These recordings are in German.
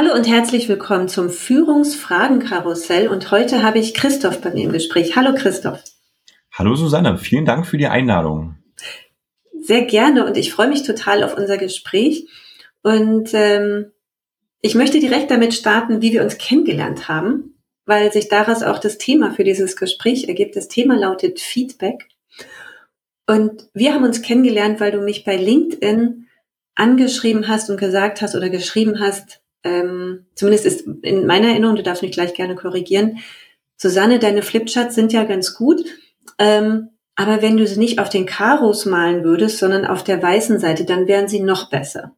Hallo und herzlich willkommen zum Führungsfragenkarussell und heute habe ich Christoph bei mir im Gespräch. Hallo Christoph. Hallo Susanne, vielen Dank für die Einladung. Sehr gerne und ich freue mich total auf unser Gespräch und ähm, ich möchte direkt damit starten, wie wir uns kennengelernt haben, weil sich daraus auch das Thema für dieses Gespräch ergibt. Das Thema lautet Feedback und wir haben uns kennengelernt, weil du mich bei LinkedIn angeschrieben hast und gesagt hast oder geschrieben hast, ähm, zumindest ist in meiner Erinnerung, du darfst mich gleich gerne korrigieren, Susanne, deine Flipcharts sind ja ganz gut, ähm, aber wenn du sie nicht auf den Karos malen würdest, sondern auf der weißen Seite, dann wären sie noch besser.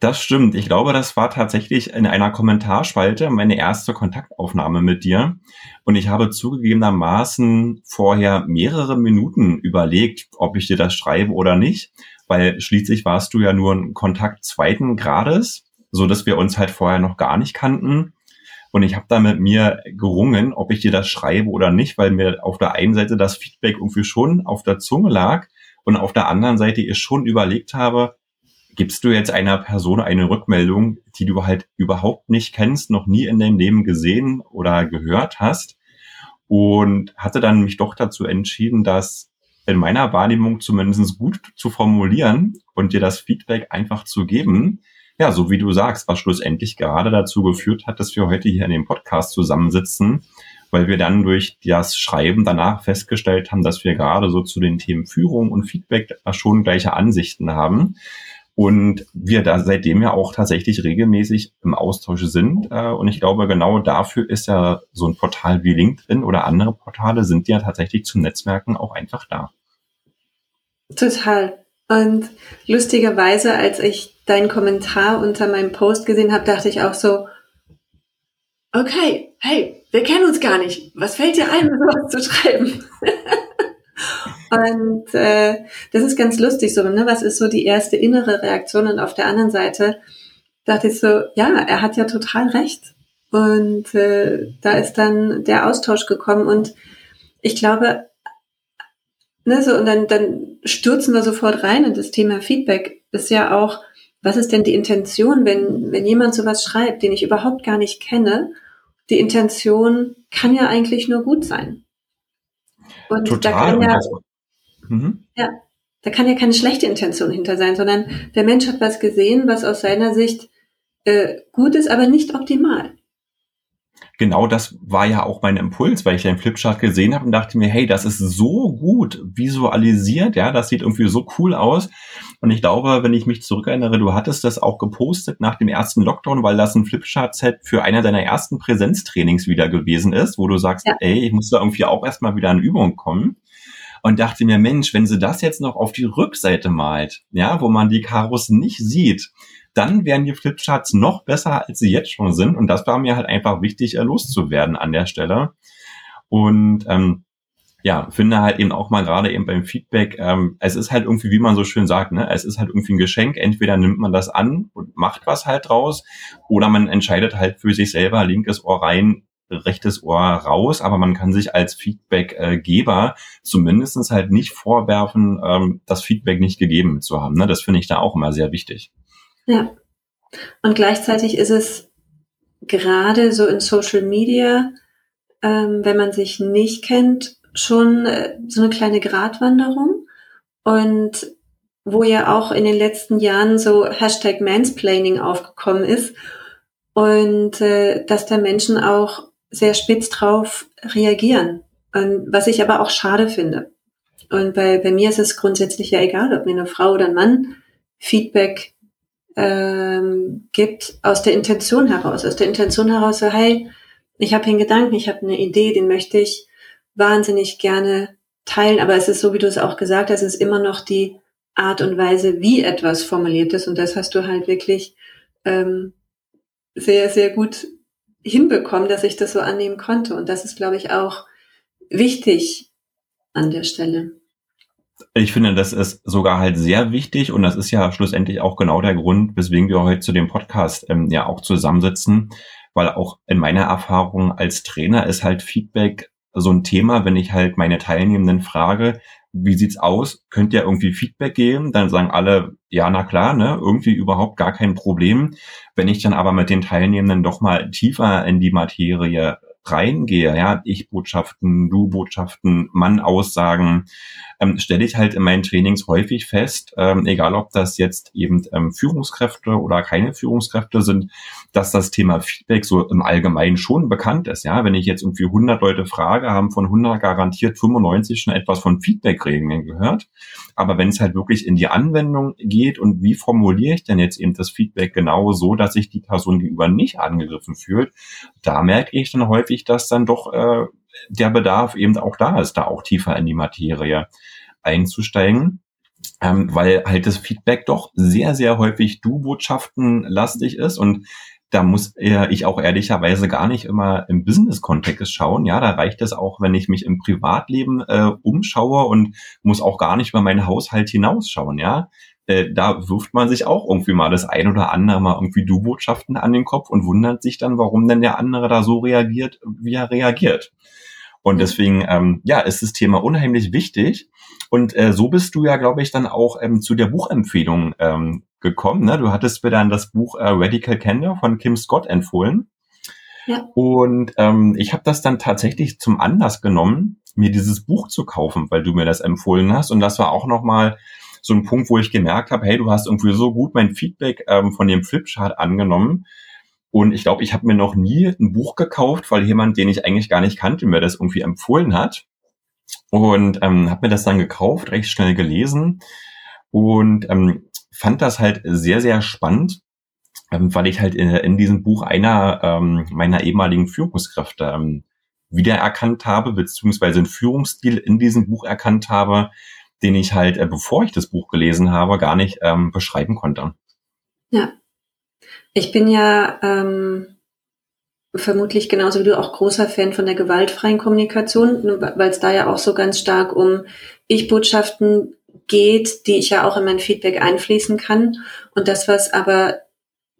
Das stimmt. Ich glaube, das war tatsächlich in einer Kommentarspalte meine erste Kontaktaufnahme mit dir. Und ich habe zugegebenermaßen vorher mehrere Minuten überlegt, ob ich dir das schreibe oder nicht, weil schließlich warst du ja nur ein Kontakt zweiten Grades so dass wir uns halt vorher noch gar nicht kannten. Und ich habe da mit mir gerungen, ob ich dir das schreibe oder nicht, weil mir auf der einen Seite das Feedback irgendwie schon auf der Zunge lag und auf der anderen Seite ich schon überlegt habe, gibst du jetzt einer Person eine Rückmeldung, die du halt überhaupt nicht kennst, noch nie in deinem Leben gesehen oder gehört hast? Und hatte dann mich doch dazu entschieden, das in meiner Wahrnehmung zumindest gut zu formulieren und dir das Feedback einfach zu geben, ja, so wie du sagst, was schlussendlich gerade dazu geführt hat, dass wir heute hier in dem Podcast zusammensitzen, weil wir dann durch das Schreiben danach festgestellt haben, dass wir gerade so zu den Themen Führung und Feedback schon gleiche Ansichten haben. Und wir da seitdem ja auch tatsächlich regelmäßig im Austausch sind. Äh, und ich glaube, genau dafür ist ja so ein Portal wie LinkedIn oder andere Portale sind ja tatsächlich zum Netzwerken auch einfach da. Total. Und lustigerweise, als ich deinen Kommentar unter meinem Post gesehen habe, dachte ich auch so, okay, hey, wir kennen uns gar nicht. Was fällt dir ein, sowas zu schreiben? und äh, das ist ganz lustig so, ne? Was ist so die erste innere Reaktion? Und auf der anderen Seite dachte ich so, ja, er hat ja total recht. Und äh, da ist dann der Austausch gekommen und ich glaube, ne, so, und dann, dann stürzen wir sofort rein in das Thema Feedback. Ist ja auch, was ist denn die Intention, wenn, wenn jemand sowas schreibt, den ich überhaupt gar nicht kenne? Die Intention kann ja eigentlich nur gut sein. Und Total. Da kann ja, mhm. ja, da kann ja keine schlechte Intention hinter sein, sondern der Mensch hat was gesehen, was aus seiner Sicht äh, gut ist, aber nicht optimal genau das war ja auch mein Impuls, weil ich den Flipchart gesehen habe und dachte mir, hey, das ist so gut visualisiert, ja, das sieht irgendwie so cool aus. Und ich glaube, wenn ich mich zurückerinnere, du hattest das auch gepostet nach dem ersten Lockdown, weil das ein Flipchart-Set für einer deiner ersten Präsenztrainings wieder gewesen ist, wo du sagst, ja. ey, ich muss da irgendwie auch erstmal wieder in Übung kommen und dachte mir, Mensch, wenn sie das jetzt noch auf die Rückseite malt, ja, wo man die Karos nicht sieht, dann wären die Flipcharts noch besser, als sie jetzt schon sind. Und das war mir halt einfach wichtig, äh, loszuwerden an der Stelle. Und ähm, ja, finde halt eben auch mal gerade eben beim Feedback, ähm, es ist halt irgendwie, wie man so schön sagt, ne, es ist halt irgendwie ein Geschenk. Entweder nimmt man das an und macht was halt draus, oder man entscheidet halt für sich selber, linkes Ohr rein, rechtes Ohr raus, aber man kann sich als Feedbackgeber zumindestens halt nicht vorwerfen, ähm, das Feedback nicht gegeben zu haben. Ne? Das finde ich da auch immer sehr wichtig. Ja. Und gleichzeitig ist es gerade so in Social Media, ähm, wenn man sich nicht kennt, schon äh, so eine kleine Gratwanderung. Und wo ja auch in den letzten Jahren so Hashtag Mansplaining aufgekommen ist und äh, dass da Menschen auch sehr spitz drauf reagieren. Und was ich aber auch schade finde. Und bei, bei mir ist es grundsätzlich ja egal, ob mir eine Frau oder ein Mann Feedback ähm, gibt aus der Intention heraus. Aus der Intention heraus so, hey, ich habe einen Gedanken, ich habe eine Idee, den möchte ich wahnsinnig gerne teilen. Aber es ist so, wie du es auch gesagt hast, es ist immer noch die Art und Weise, wie etwas formuliert ist. Und das hast du halt wirklich ähm, sehr, sehr gut hinbekommen, dass ich das so annehmen konnte. Und das ist, glaube ich, auch wichtig an der Stelle. Ich finde, das ist sogar halt sehr wichtig und das ist ja schlussendlich auch genau der Grund, weswegen wir heute zu dem Podcast ähm, ja auch zusammensitzen, weil auch in meiner Erfahrung als Trainer ist halt Feedback so ein Thema, wenn ich halt meine Teilnehmenden frage, wie sieht's aus? Könnt ihr irgendwie Feedback geben? Dann sagen alle, ja, na klar, ne, irgendwie überhaupt gar kein Problem. Wenn ich dann aber mit den Teilnehmenden doch mal tiefer in die Materie reingehe, ja, Ich-Botschaften, Du-Botschaften, Mann-Aussagen, ähm, stelle ich halt in meinen Trainings häufig fest, ähm, egal ob das jetzt eben ähm, Führungskräfte oder keine Führungskräfte sind, dass das Thema Feedback so im Allgemeinen schon bekannt ist. Ja, wenn ich jetzt irgendwie 100 Leute frage, haben von 100 garantiert 95 schon etwas von Feedback-Regeln gehört. Aber wenn es halt wirklich in die Anwendung geht und wie formuliere ich denn jetzt eben das Feedback genau so, dass sich die Person gegenüber nicht angegriffen fühlt, da merke ich dann häufig, dass dann doch äh, der Bedarf eben auch da ist, da auch tiefer in die Materie einzusteigen. Ähm, weil halt das Feedback doch sehr, sehr häufig Du-Botschaften lastig ist und da muss ich auch ehrlicherweise gar nicht immer im Business-Kontext schauen. Ja, da reicht es auch, wenn ich mich im Privatleben äh, umschaue und muss auch gar nicht über meinen Haushalt hinausschauen. Ja, äh, da wirft man sich auch irgendwie mal das ein oder andere mal irgendwie Du-Botschaften an den Kopf und wundert sich dann, warum denn der andere da so reagiert, wie er reagiert. Und deswegen, ähm, ja, ist das Thema unheimlich wichtig. Und äh, so bist du ja, glaube ich, dann auch ähm, zu der Buchempfehlung ähm, gekommen. Ne? Du hattest mir dann das Buch äh, Radical Candor von Kim Scott empfohlen. Ja. Und ähm, ich habe das dann tatsächlich zum Anlass genommen, mir dieses Buch zu kaufen, weil du mir das empfohlen hast. Und das war auch nochmal so ein Punkt, wo ich gemerkt habe, hey, du hast irgendwie so gut mein Feedback ähm, von dem Flipchart angenommen, und ich glaube, ich habe mir noch nie ein Buch gekauft, weil jemand, den ich eigentlich gar nicht kannte, mir das irgendwie empfohlen hat. Und ähm, habe mir das dann gekauft, recht schnell gelesen. Und ähm, fand das halt sehr, sehr spannend, ähm, weil ich halt in, in diesem Buch einer ähm, meiner ehemaligen Führungskräfte ähm, wiedererkannt habe, beziehungsweise einen Führungsstil in diesem Buch erkannt habe, den ich halt, äh, bevor ich das Buch gelesen habe, gar nicht ähm, beschreiben konnte. Ja, ich bin ja ähm, vermutlich genauso wie du auch großer Fan von der gewaltfreien Kommunikation, weil es da ja auch so ganz stark um Ich-Botschaften geht, die ich ja auch in mein Feedback einfließen kann. Und das, was aber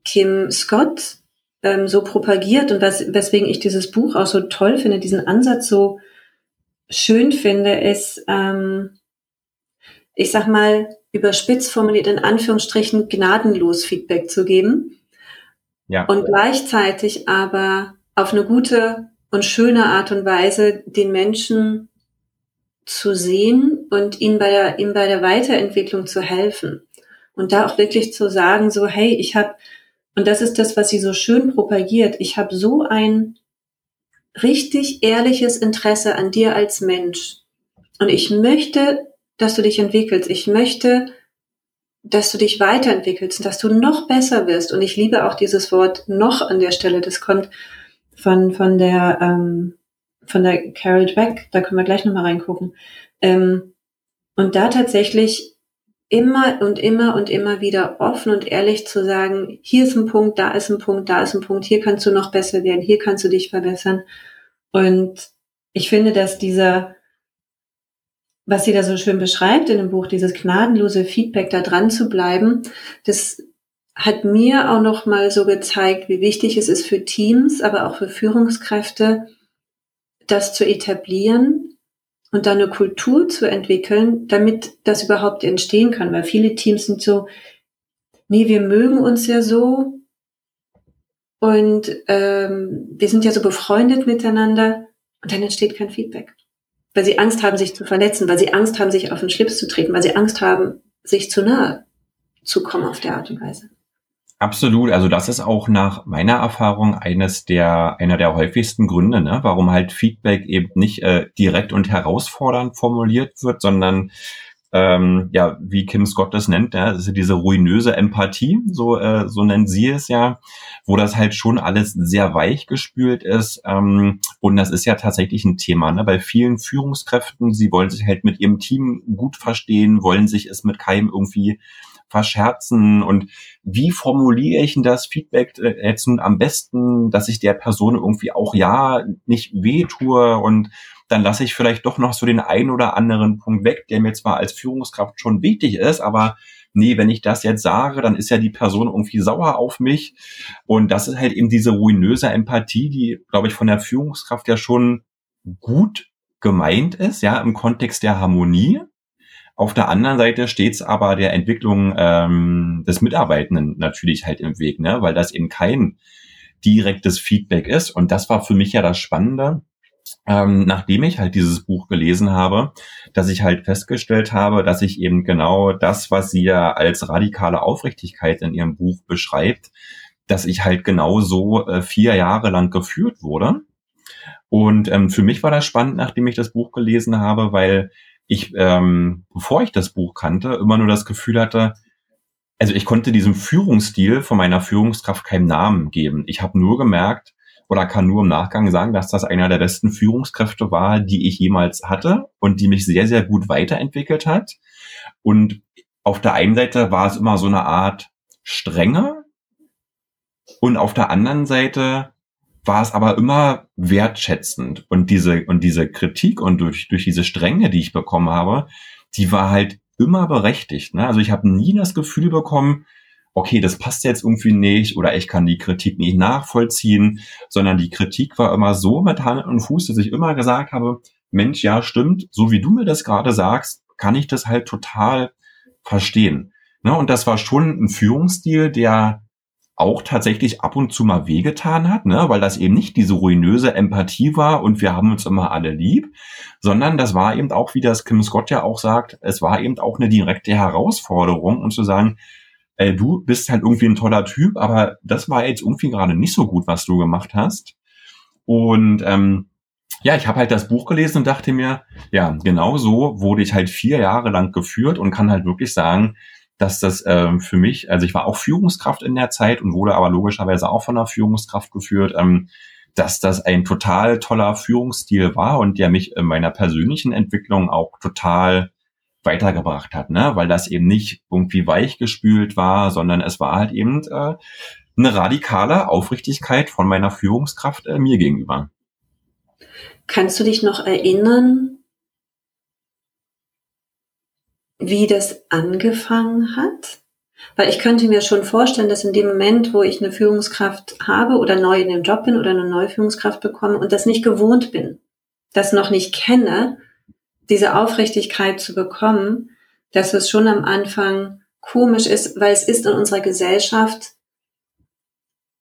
Kim Scott ähm, so propagiert und was, weswegen ich dieses Buch auch so toll finde, diesen Ansatz so schön finde, ist, ähm, ich sag mal, überspitzt formuliert in Anführungsstrichen gnadenlos Feedback zu geben ja. Und gleichzeitig aber auf eine gute und schöne Art und Weise den Menschen zu sehen und ihnen bei der, ihm bei der Weiterentwicklung zu helfen. Und da auch wirklich zu sagen, so, hey, ich habe, und das ist das, was sie so schön propagiert, ich habe so ein richtig ehrliches Interesse an dir als Mensch. Und ich möchte, dass du dich entwickelst. Ich möchte, dass du dich weiterentwickelst, dass du noch besser wirst. Und ich liebe auch dieses Wort noch an der Stelle. Das kommt von, von der, ähm, von der Carol Dweck. Da können wir gleich nochmal reingucken. Ähm, und da tatsächlich immer und immer und immer wieder offen und ehrlich zu sagen, hier ist ein Punkt, da ist ein Punkt, da ist ein Punkt, hier kannst du noch besser werden, hier kannst du dich verbessern. Und ich finde, dass dieser, was sie da so schön beschreibt in dem Buch, dieses gnadenlose Feedback, da dran zu bleiben, das hat mir auch noch mal so gezeigt, wie wichtig es ist für Teams, aber auch für Führungskräfte, das zu etablieren und dann eine Kultur zu entwickeln, damit das überhaupt entstehen kann. Weil viele Teams sind so, nee, wir mögen uns ja so und ähm, wir sind ja so befreundet miteinander und dann entsteht kein Feedback weil sie Angst haben, sich zu verletzen, weil sie Angst haben, sich auf den Schlips zu treten, weil sie Angst haben, sich zu nahe zu kommen auf der Art und Weise. Absolut. Also das ist auch nach meiner Erfahrung eines der, einer der häufigsten Gründe, ne, warum halt Feedback eben nicht äh, direkt und herausfordernd formuliert wird, sondern ähm, ja, wie Kim Scott das nennt, ja, das ist diese ruinöse Empathie, so, äh, so nennt sie es ja, wo das halt schon alles sehr weich gespült ist. Ähm, und das ist ja tatsächlich ein Thema. Ne? Bei vielen Führungskräften, sie wollen sich halt mit ihrem Team gut verstehen, wollen sich es mit keinem irgendwie verscherzen und wie formuliere ich denn das Feedback äh, jetzt nun am besten, dass ich der Person irgendwie auch ja nicht wehtue und dann lasse ich vielleicht doch noch so den einen oder anderen Punkt weg, der mir zwar als Führungskraft schon wichtig ist, aber nee, wenn ich das jetzt sage, dann ist ja die Person irgendwie sauer auf mich. Und das ist halt eben diese ruinöse Empathie, die, glaube ich, von der Führungskraft ja schon gut gemeint ist, ja, im Kontext der Harmonie. Auf der anderen Seite steht es aber der Entwicklung ähm, des Mitarbeitenden natürlich halt im Weg, ne? weil das eben kein direktes Feedback ist. Und das war für mich ja das Spannende, ähm, nachdem ich halt dieses Buch gelesen habe, dass ich halt festgestellt habe, dass ich eben genau das, was sie ja als radikale Aufrichtigkeit in ihrem Buch beschreibt, dass ich halt genau so äh, vier Jahre lang geführt wurde. Und ähm, für mich war das spannend, nachdem ich das Buch gelesen habe, weil ich, ähm, bevor ich das Buch kannte, immer nur das Gefühl hatte, also ich konnte diesem Führungsstil von meiner Führungskraft keinen Namen geben. Ich habe nur gemerkt, oder kann nur im Nachgang sagen, dass das einer der besten Führungskräfte war, die ich jemals hatte und die mich sehr, sehr gut weiterentwickelt hat. Und auf der einen Seite war es immer so eine Art Strenge und auf der anderen Seite war es aber immer wertschätzend und diese und diese Kritik und durch durch diese Strenge, die ich bekommen habe, die war halt immer berechtigt. Ne? Also ich habe nie das Gefühl bekommen, okay, das passt jetzt irgendwie nicht oder ich kann die Kritik nicht nachvollziehen, sondern die Kritik war immer so mit Hand und Fuß, dass ich immer gesagt habe, Mensch, ja, stimmt, so wie du mir das gerade sagst, kann ich das halt total verstehen. Ne? Und das war schon ein Führungsstil, der auch tatsächlich ab und zu mal wehgetan hat, ne? weil das eben nicht diese ruinöse Empathie war und wir haben uns immer alle lieb, sondern das war eben auch, wie das Kim Scott ja auch sagt, es war eben auch eine direkte Herausforderung und zu sagen, ey, du bist halt irgendwie ein toller Typ, aber das war jetzt irgendwie gerade nicht so gut, was du gemacht hast. Und ähm, ja, ich habe halt das Buch gelesen und dachte mir, ja, genau so wurde ich halt vier Jahre lang geführt und kann halt wirklich sagen, dass das ähm, für mich, also ich war auch Führungskraft in der Zeit und wurde aber logischerweise auch von einer Führungskraft geführt, ähm, dass das ein total toller Führungsstil war und der mich in meiner persönlichen Entwicklung auch total weitergebracht hat, ne? weil das eben nicht irgendwie weichgespült war, sondern es war halt eben äh, eine radikale Aufrichtigkeit von meiner Führungskraft äh, mir gegenüber. Kannst du dich noch erinnern, wie das angefangen hat? Weil ich könnte mir schon vorstellen, dass in dem Moment, wo ich eine Führungskraft habe oder neu in dem Job bin oder eine neue Führungskraft bekomme und das nicht gewohnt bin, das noch nicht kenne, diese Aufrichtigkeit zu bekommen, dass es schon am Anfang komisch ist, weil es ist in unserer Gesellschaft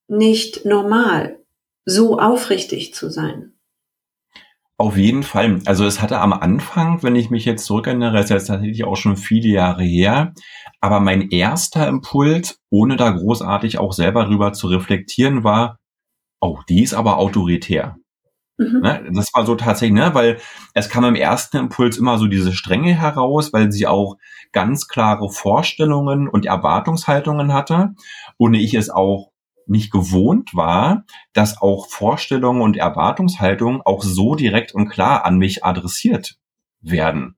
nicht normal, so aufrichtig zu sein. Auf jeden Fall. Also es hatte am Anfang, wenn ich mich jetzt zurückerinnere, ist jetzt tatsächlich auch schon viele Jahre her, aber mein erster Impuls, ohne da großartig auch selber drüber zu reflektieren, war, oh, die ist aber autoritär. Mhm. Ne? Das war so tatsächlich, ne, weil es kam im ersten Impuls immer so diese Strenge heraus, weil sie auch ganz klare Vorstellungen und Erwartungshaltungen hatte und ich es auch nicht gewohnt war, dass auch Vorstellungen und Erwartungshaltungen auch so direkt und klar an mich adressiert werden.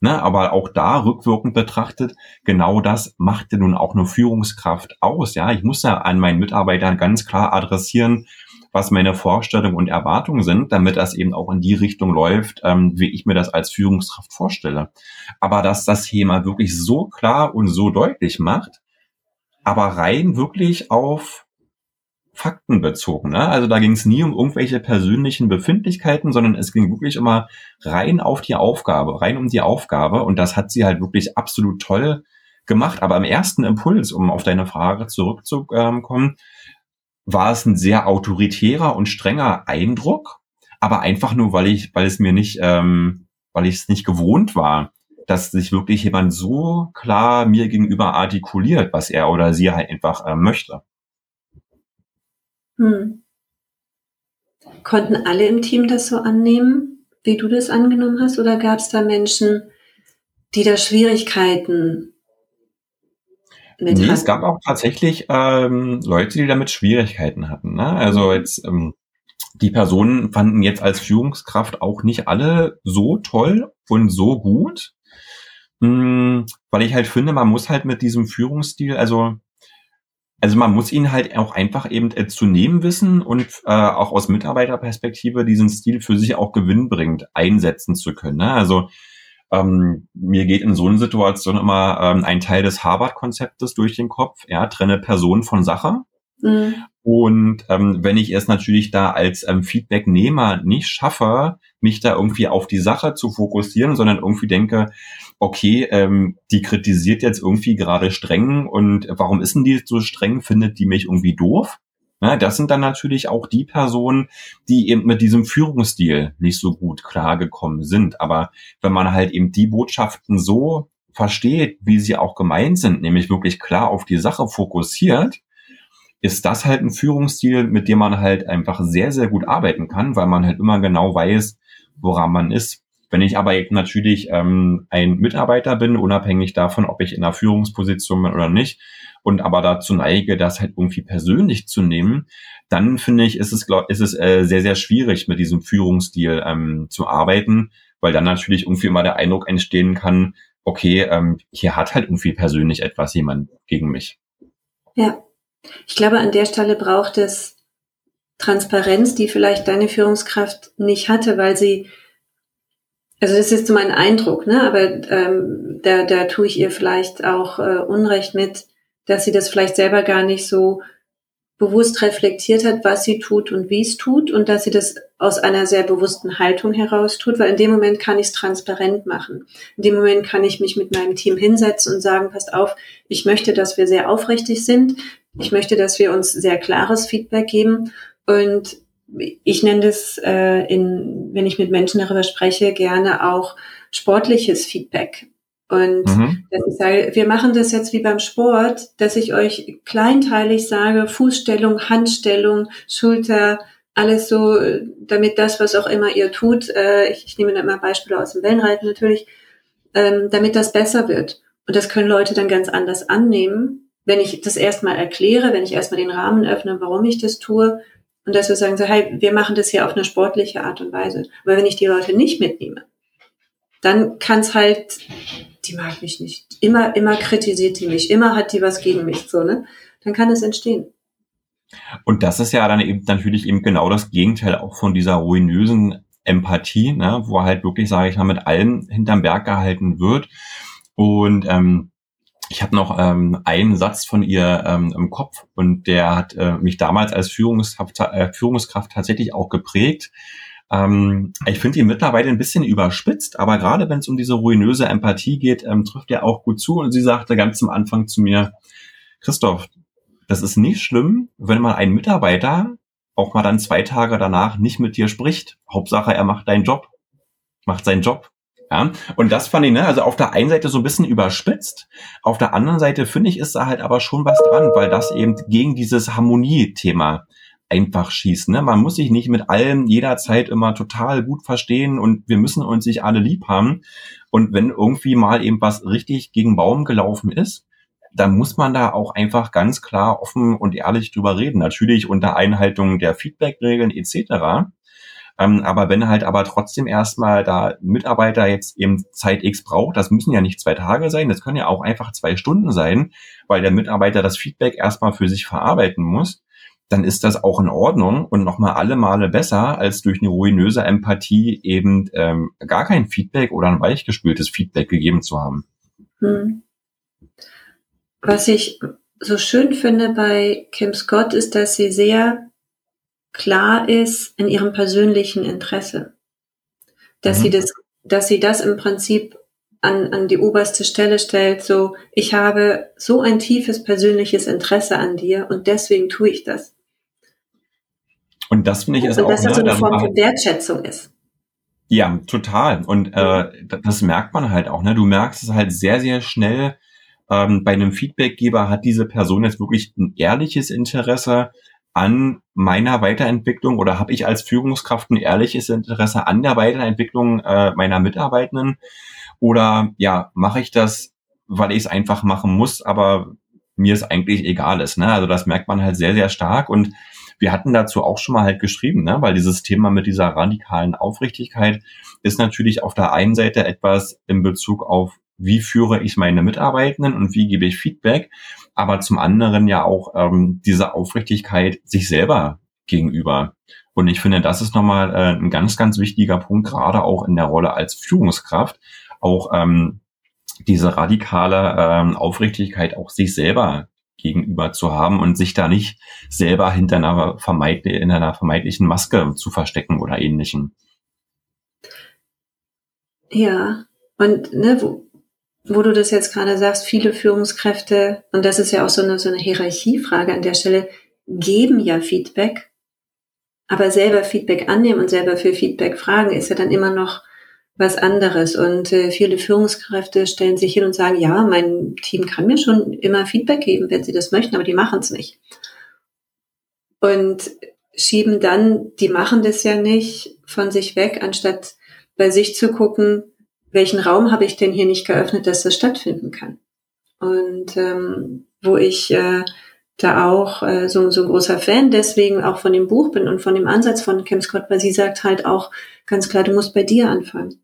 Ne, aber auch da rückwirkend betrachtet, genau das machte nun auch eine Führungskraft aus. Ja, ich muss ja an meinen Mitarbeitern ganz klar adressieren, was meine Vorstellungen und Erwartungen sind, damit das eben auch in die Richtung läuft, ähm, wie ich mir das als Führungskraft vorstelle. Aber dass das Thema wirklich so klar und so deutlich macht, aber rein wirklich auf Fakten bezogen. Ne? Also da ging es nie um irgendwelche persönlichen Befindlichkeiten, sondern es ging wirklich immer rein auf die Aufgabe, rein um die Aufgabe. Und das hat sie halt wirklich absolut toll gemacht. Aber im ersten Impuls, um auf deine Frage zurückzukommen, war es ein sehr autoritärer und strenger Eindruck, aber einfach nur, weil ich, weil es mir nicht, ähm, weil ich es nicht gewohnt war, dass sich wirklich jemand so klar mir gegenüber artikuliert, was er oder sie halt einfach äh, möchte. Hm. Konnten alle im Team das so annehmen, wie du das angenommen hast, oder gab es da Menschen, die da Schwierigkeiten mit nee, hatten? es gab auch tatsächlich ähm, Leute, die damit Schwierigkeiten hatten. Ne? Also jetzt ähm, die Personen fanden jetzt als Führungskraft auch nicht alle so toll und so gut, mh, hm, weil ich halt finde, man muss halt mit diesem Führungsstil, also also man muss ihn halt auch einfach eben äh, zu nehmen wissen und äh, auch aus Mitarbeiterperspektive diesen Stil für sich auch gewinnbringend einsetzen zu können. Ne? Also ähm, mir geht in so einer Situation immer ähm, ein Teil des Harvard-Konzeptes durch den Kopf, ja, trenne Person von Sache. Mhm. Und ähm, wenn ich es natürlich da als ähm, Feedbacknehmer nicht schaffe, mich da irgendwie auf die Sache zu fokussieren, sondern irgendwie denke, okay, ähm, die kritisiert jetzt irgendwie gerade streng und warum ist denn die so streng? Findet die mich irgendwie doof? Ja, das sind dann natürlich auch die Personen, die eben mit diesem Führungsstil nicht so gut klargekommen sind. Aber wenn man halt eben die Botschaften so versteht, wie sie auch gemeint sind, nämlich wirklich klar auf die Sache fokussiert, ist das halt ein Führungsstil, mit dem man halt einfach sehr, sehr gut arbeiten kann, weil man halt immer genau weiß, woran man ist. Wenn ich aber natürlich ähm, ein Mitarbeiter bin, unabhängig davon, ob ich in einer Führungsposition bin oder nicht, und aber dazu neige, das halt irgendwie persönlich zu nehmen, dann finde ich, ist es, glaub, ist es äh, sehr, sehr schwierig, mit diesem Führungsstil ähm, zu arbeiten, weil dann natürlich irgendwie immer der Eindruck entstehen kann, okay, ähm, hier hat halt irgendwie persönlich etwas jemand gegen mich. Ja, ich glaube, an der Stelle braucht es Transparenz, die vielleicht deine Führungskraft nicht hatte, weil sie, also das ist so mein Eindruck, ne? aber ähm, da, da tue ich ihr vielleicht auch äh, Unrecht mit, dass sie das vielleicht selber gar nicht so bewusst reflektiert hat, was sie tut und wie es tut und dass sie das aus einer sehr bewussten Haltung heraus tut, weil in dem Moment kann ich es transparent machen. In dem Moment kann ich mich mit meinem Team hinsetzen und sagen, passt auf, ich möchte, dass wir sehr aufrichtig sind. Ich möchte, dass wir uns sehr klares Feedback geben und ich nenne das, äh, in, wenn ich mit Menschen darüber spreche, gerne auch sportliches Feedback. Und mhm. dass ich sage, wir machen das jetzt wie beim Sport, dass ich euch kleinteilig sage, Fußstellung, Handstellung, Schulter, alles so, damit das, was auch immer ihr tut, äh, ich, ich nehme da immer Beispiele aus dem Wellenreiten natürlich, ähm, damit das besser wird. Und das können Leute dann ganz anders annehmen, wenn ich das erstmal erkläre, wenn ich erstmal den Rahmen öffne, warum ich das tue. Und dass wir sagen, so, hey, wir machen das hier auf eine sportliche Art und Weise. Aber wenn ich die Leute nicht mitnehme, dann kann es halt die mag mich nicht. Immer, immer kritisiert die mich. Immer hat die was gegen mich, so, ne? Dann kann es entstehen. Und das ist ja dann eben natürlich eben genau das Gegenteil auch von dieser ruinösen Empathie, ne, wo halt wirklich, sage ich mal, mit allem hinterm Berg gehalten wird. Und ähm, ich habe noch ähm, einen Satz von ihr ähm, im Kopf und der hat äh, mich damals als Führungskraft, äh, Führungskraft tatsächlich auch geprägt. Ähm, ich finde ihn mittlerweile ein bisschen überspitzt, aber gerade wenn es um diese ruinöse Empathie geht, ähm, trifft er auch gut zu. Und sie sagte ganz am Anfang zu mir, Christoph, das ist nicht schlimm, wenn mal ein Mitarbeiter auch mal dann zwei Tage danach nicht mit dir spricht. Hauptsache, er macht deinen Job, macht seinen Job. Ja, und das fand ich, ne, also auf der einen Seite so ein bisschen überspitzt, auf der anderen Seite finde ich, ist da halt aber schon was dran, weil das eben gegen dieses Harmonie-Thema einfach schießen. Ne? Man muss sich nicht mit allem jederzeit immer total gut verstehen und wir müssen uns nicht alle lieb haben. Und wenn irgendwie mal eben was richtig gegen Baum gelaufen ist, dann muss man da auch einfach ganz klar offen und ehrlich drüber reden. Natürlich unter Einhaltung der Feedback-Regeln etc. Ähm, aber wenn halt aber trotzdem erstmal da Mitarbeiter jetzt eben Zeit X braucht, das müssen ja nicht zwei Tage sein, das können ja auch einfach zwei Stunden sein, weil der Mitarbeiter das Feedback erstmal für sich verarbeiten muss, dann ist das auch in Ordnung und nochmal alle Male besser, als durch eine ruinöse Empathie eben ähm, gar kein Feedback oder ein weichgespültes Feedback gegeben zu haben. Hm. Was ich so schön finde bei Kim Scott ist, dass sie sehr klar ist in ihrem persönlichen Interesse. Dass mhm. sie das, dass sie das im Prinzip an, an die oberste Stelle stellt, so, ich habe so ein tiefes persönliches Interesse an dir und deswegen tue ich das. Und das finde ich ist also, auch, dass das ne, so eine Form von Wertschätzung ist. Ja, total. Und äh, das merkt man halt auch. Ne? Du merkst es halt sehr, sehr schnell. Ähm, bei einem Feedbackgeber hat diese Person jetzt wirklich ein ehrliches Interesse an meiner Weiterentwicklung oder habe ich als Führungskraft ein ehrliches Interesse an der Weiterentwicklung äh, meiner Mitarbeitenden oder ja, mache ich das, weil ich es einfach machen muss, aber mir es eigentlich egal ist. Ne? Also das merkt man halt sehr, sehr stark und wir hatten dazu auch schon mal halt geschrieben, ne? weil dieses Thema mit dieser radikalen Aufrichtigkeit ist natürlich auf der einen Seite etwas in Bezug auf, wie führe ich meine Mitarbeitenden und wie gebe ich Feedback, aber zum anderen ja auch ähm, diese Aufrichtigkeit sich selber gegenüber. Und ich finde, das ist nochmal äh, ein ganz, ganz wichtiger Punkt, gerade auch in der Rolle als Führungskraft, auch ähm, diese radikale ähm, Aufrichtigkeit auch sich selber gegenüber zu haben und sich da nicht selber hinter einer, vermeid in einer vermeintlichen Maske zu verstecken oder ähnlichem. Ja, und ne, wo, wo du das jetzt gerade sagst, viele Führungskräfte, und das ist ja auch so eine, so eine Hierarchiefrage an der Stelle, geben ja Feedback, aber selber Feedback annehmen und selber für Feedback fragen, ist ja dann immer noch was anderes. Und äh, viele Führungskräfte stellen sich hin und sagen, ja, mein Team kann mir schon immer Feedback geben, wenn sie das möchten, aber die machen es nicht. Und schieben dann, die machen das ja nicht von sich weg, anstatt bei sich zu gucken, welchen Raum habe ich denn hier nicht geöffnet, dass das stattfinden kann. Und ähm, wo ich äh, da auch äh, so, so ein großer Fan deswegen auch von dem Buch bin und von dem Ansatz von Kim Scott, weil sie sagt halt auch ganz klar, du musst bei dir anfangen.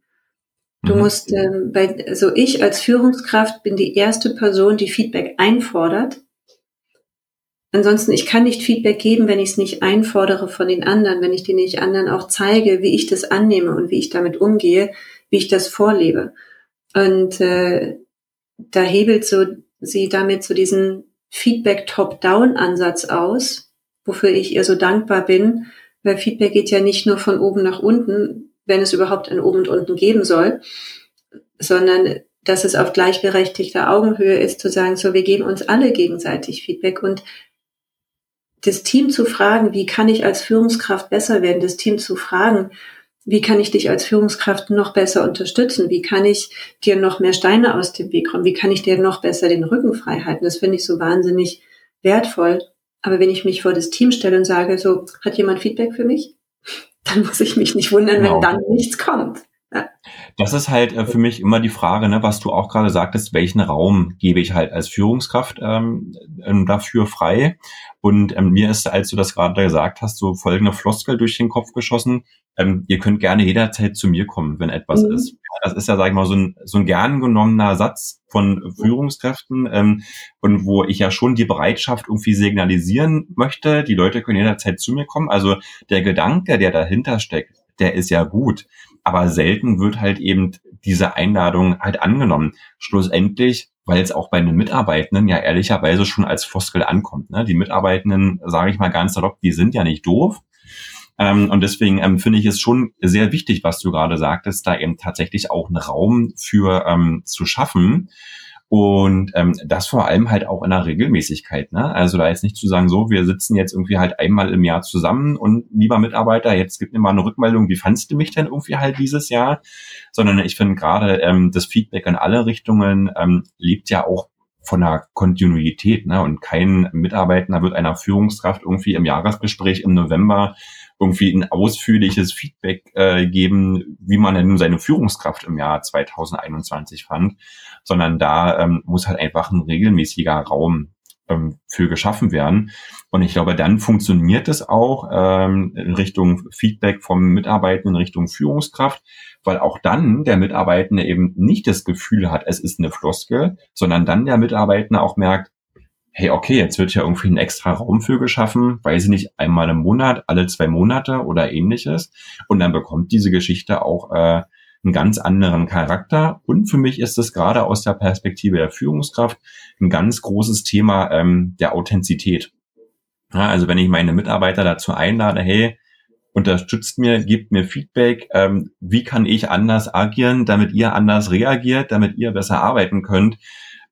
Du mhm. musst, ähm, bei, also ich als Führungskraft bin die erste Person, die Feedback einfordert. Ansonsten, ich kann nicht Feedback geben, wenn ich es nicht einfordere von den anderen, wenn ich den nicht anderen auch zeige, wie ich das annehme und wie ich damit umgehe, wie ich das vorlebe. Und äh, da hebelt so sie damit so diesen Feedback-Top-Down-Ansatz aus, wofür ich ihr so dankbar bin, weil Feedback geht ja nicht nur von oben nach unten, wenn es überhaupt ein Oben und Unten geben soll, sondern dass es auf gleichberechtigter Augenhöhe ist, zu sagen, so, wir geben uns alle gegenseitig Feedback und das Team zu fragen, wie kann ich als Führungskraft besser werden, das Team zu fragen, wie kann ich dich als Führungskraft noch besser unterstützen? Wie kann ich dir noch mehr Steine aus dem Weg kommen? Wie kann ich dir noch besser den Rücken frei halten? Das finde ich so wahnsinnig wertvoll. Aber wenn ich mich vor das Team stelle und sage, so, hat jemand Feedback für mich? dann muss ich mich nicht wundern, genau. wenn dann nichts kommt. Ja. Das ist halt äh, für mich immer die Frage, ne, was du auch gerade sagtest, welchen Raum gebe ich halt als Führungskraft ähm, dafür frei? Und ähm, mir ist, als du das gerade gesagt hast, so folgende Floskel durch den Kopf geschossen. Ähm, ihr könnt gerne jederzeit zu mir kommen, wenn etwas mhm. ist. Das ist ja, sag ich mal, so ein, so ein gern genommener Satz von Führungskräften ähm, und wo ich ja schon die Bereitschaft irgendwie signalisieren möchte, die Leute können jederzeit zu mir kommen. Also der Gedanke, der dahinter steckt, der ist ja gut aber selten wird halt eben diese Einladung halt angenommen. Schlussendlich, weil es auch bei den Mitarbeitenden ja ehrlicherweise schon als Floskel ankommt. Ne? Die Mitarbeitenden, sage ich mal ganz salopp, die sind ja nicht doof. Ähm, und deswegen ähm, finde ich es schon sehr wichtig, was du gerade sagtest, da eben tatsächlich auch einen Raum für ähm, zu schaffen. Und ähm, das vor allem halt auch in der Regelmäßigkeit. Ne? Also da jetzt nicht zu sagen, so, wir sitzen jetzt irgendwie halt einmal im Jahr zusammen und lieber Mitarbeiter, jetzt gib mir mal eine Rückmeldung, wie fandst du mich denn irgendwie halt dieses Jahr? Sondern ich finde gerade ähm, das Feedback in alle Richtungen ähm, lebt ja auch von der Kontinuität. Ne? Und kein Mitarbeiter wird einer Führungskraft irgendwie im Jahresgespräch im November irgendwie ein ausführliches Feedback äh, geben, wie man denn seine Führungskraft im Jahr 2021 fand, sondern da ähm, muss halt einfach ein regelmäßiger Raum ähm, für geschaffen werden. Und ich glaube, dann funktioniert es auch ähm, in Richtung Feedback vom Mitarbeitenden, in Richtung Führungskraft, weil auch dann der Mitarbeitende eben nicht das Gefühl hat, es ist eine Floskel, sondern dann der Mitarbeitende auch merkt, hey, okay, jetzt wird ja irgendwie ein extra Raum für geschaffen, weiß ich nicht, einmal im Monat, alle zwei Monate oder ähnliches. Und dann bekommt diese Geschichte auch äh, einen ganz anderen Charakter. Und für mich ist es gerade aus der Perspektive der Führungskraft ein ganz großes Thema ähm, der Authentizität. Ja, also wenn ich meine Mitarbeiter dazu einlade, hey, unterstützt mir, gebt mir Feedback, ähm, wie kann ich anders agieren, damit ihr anders reagiert, damit ihr besser arbeiten könnt,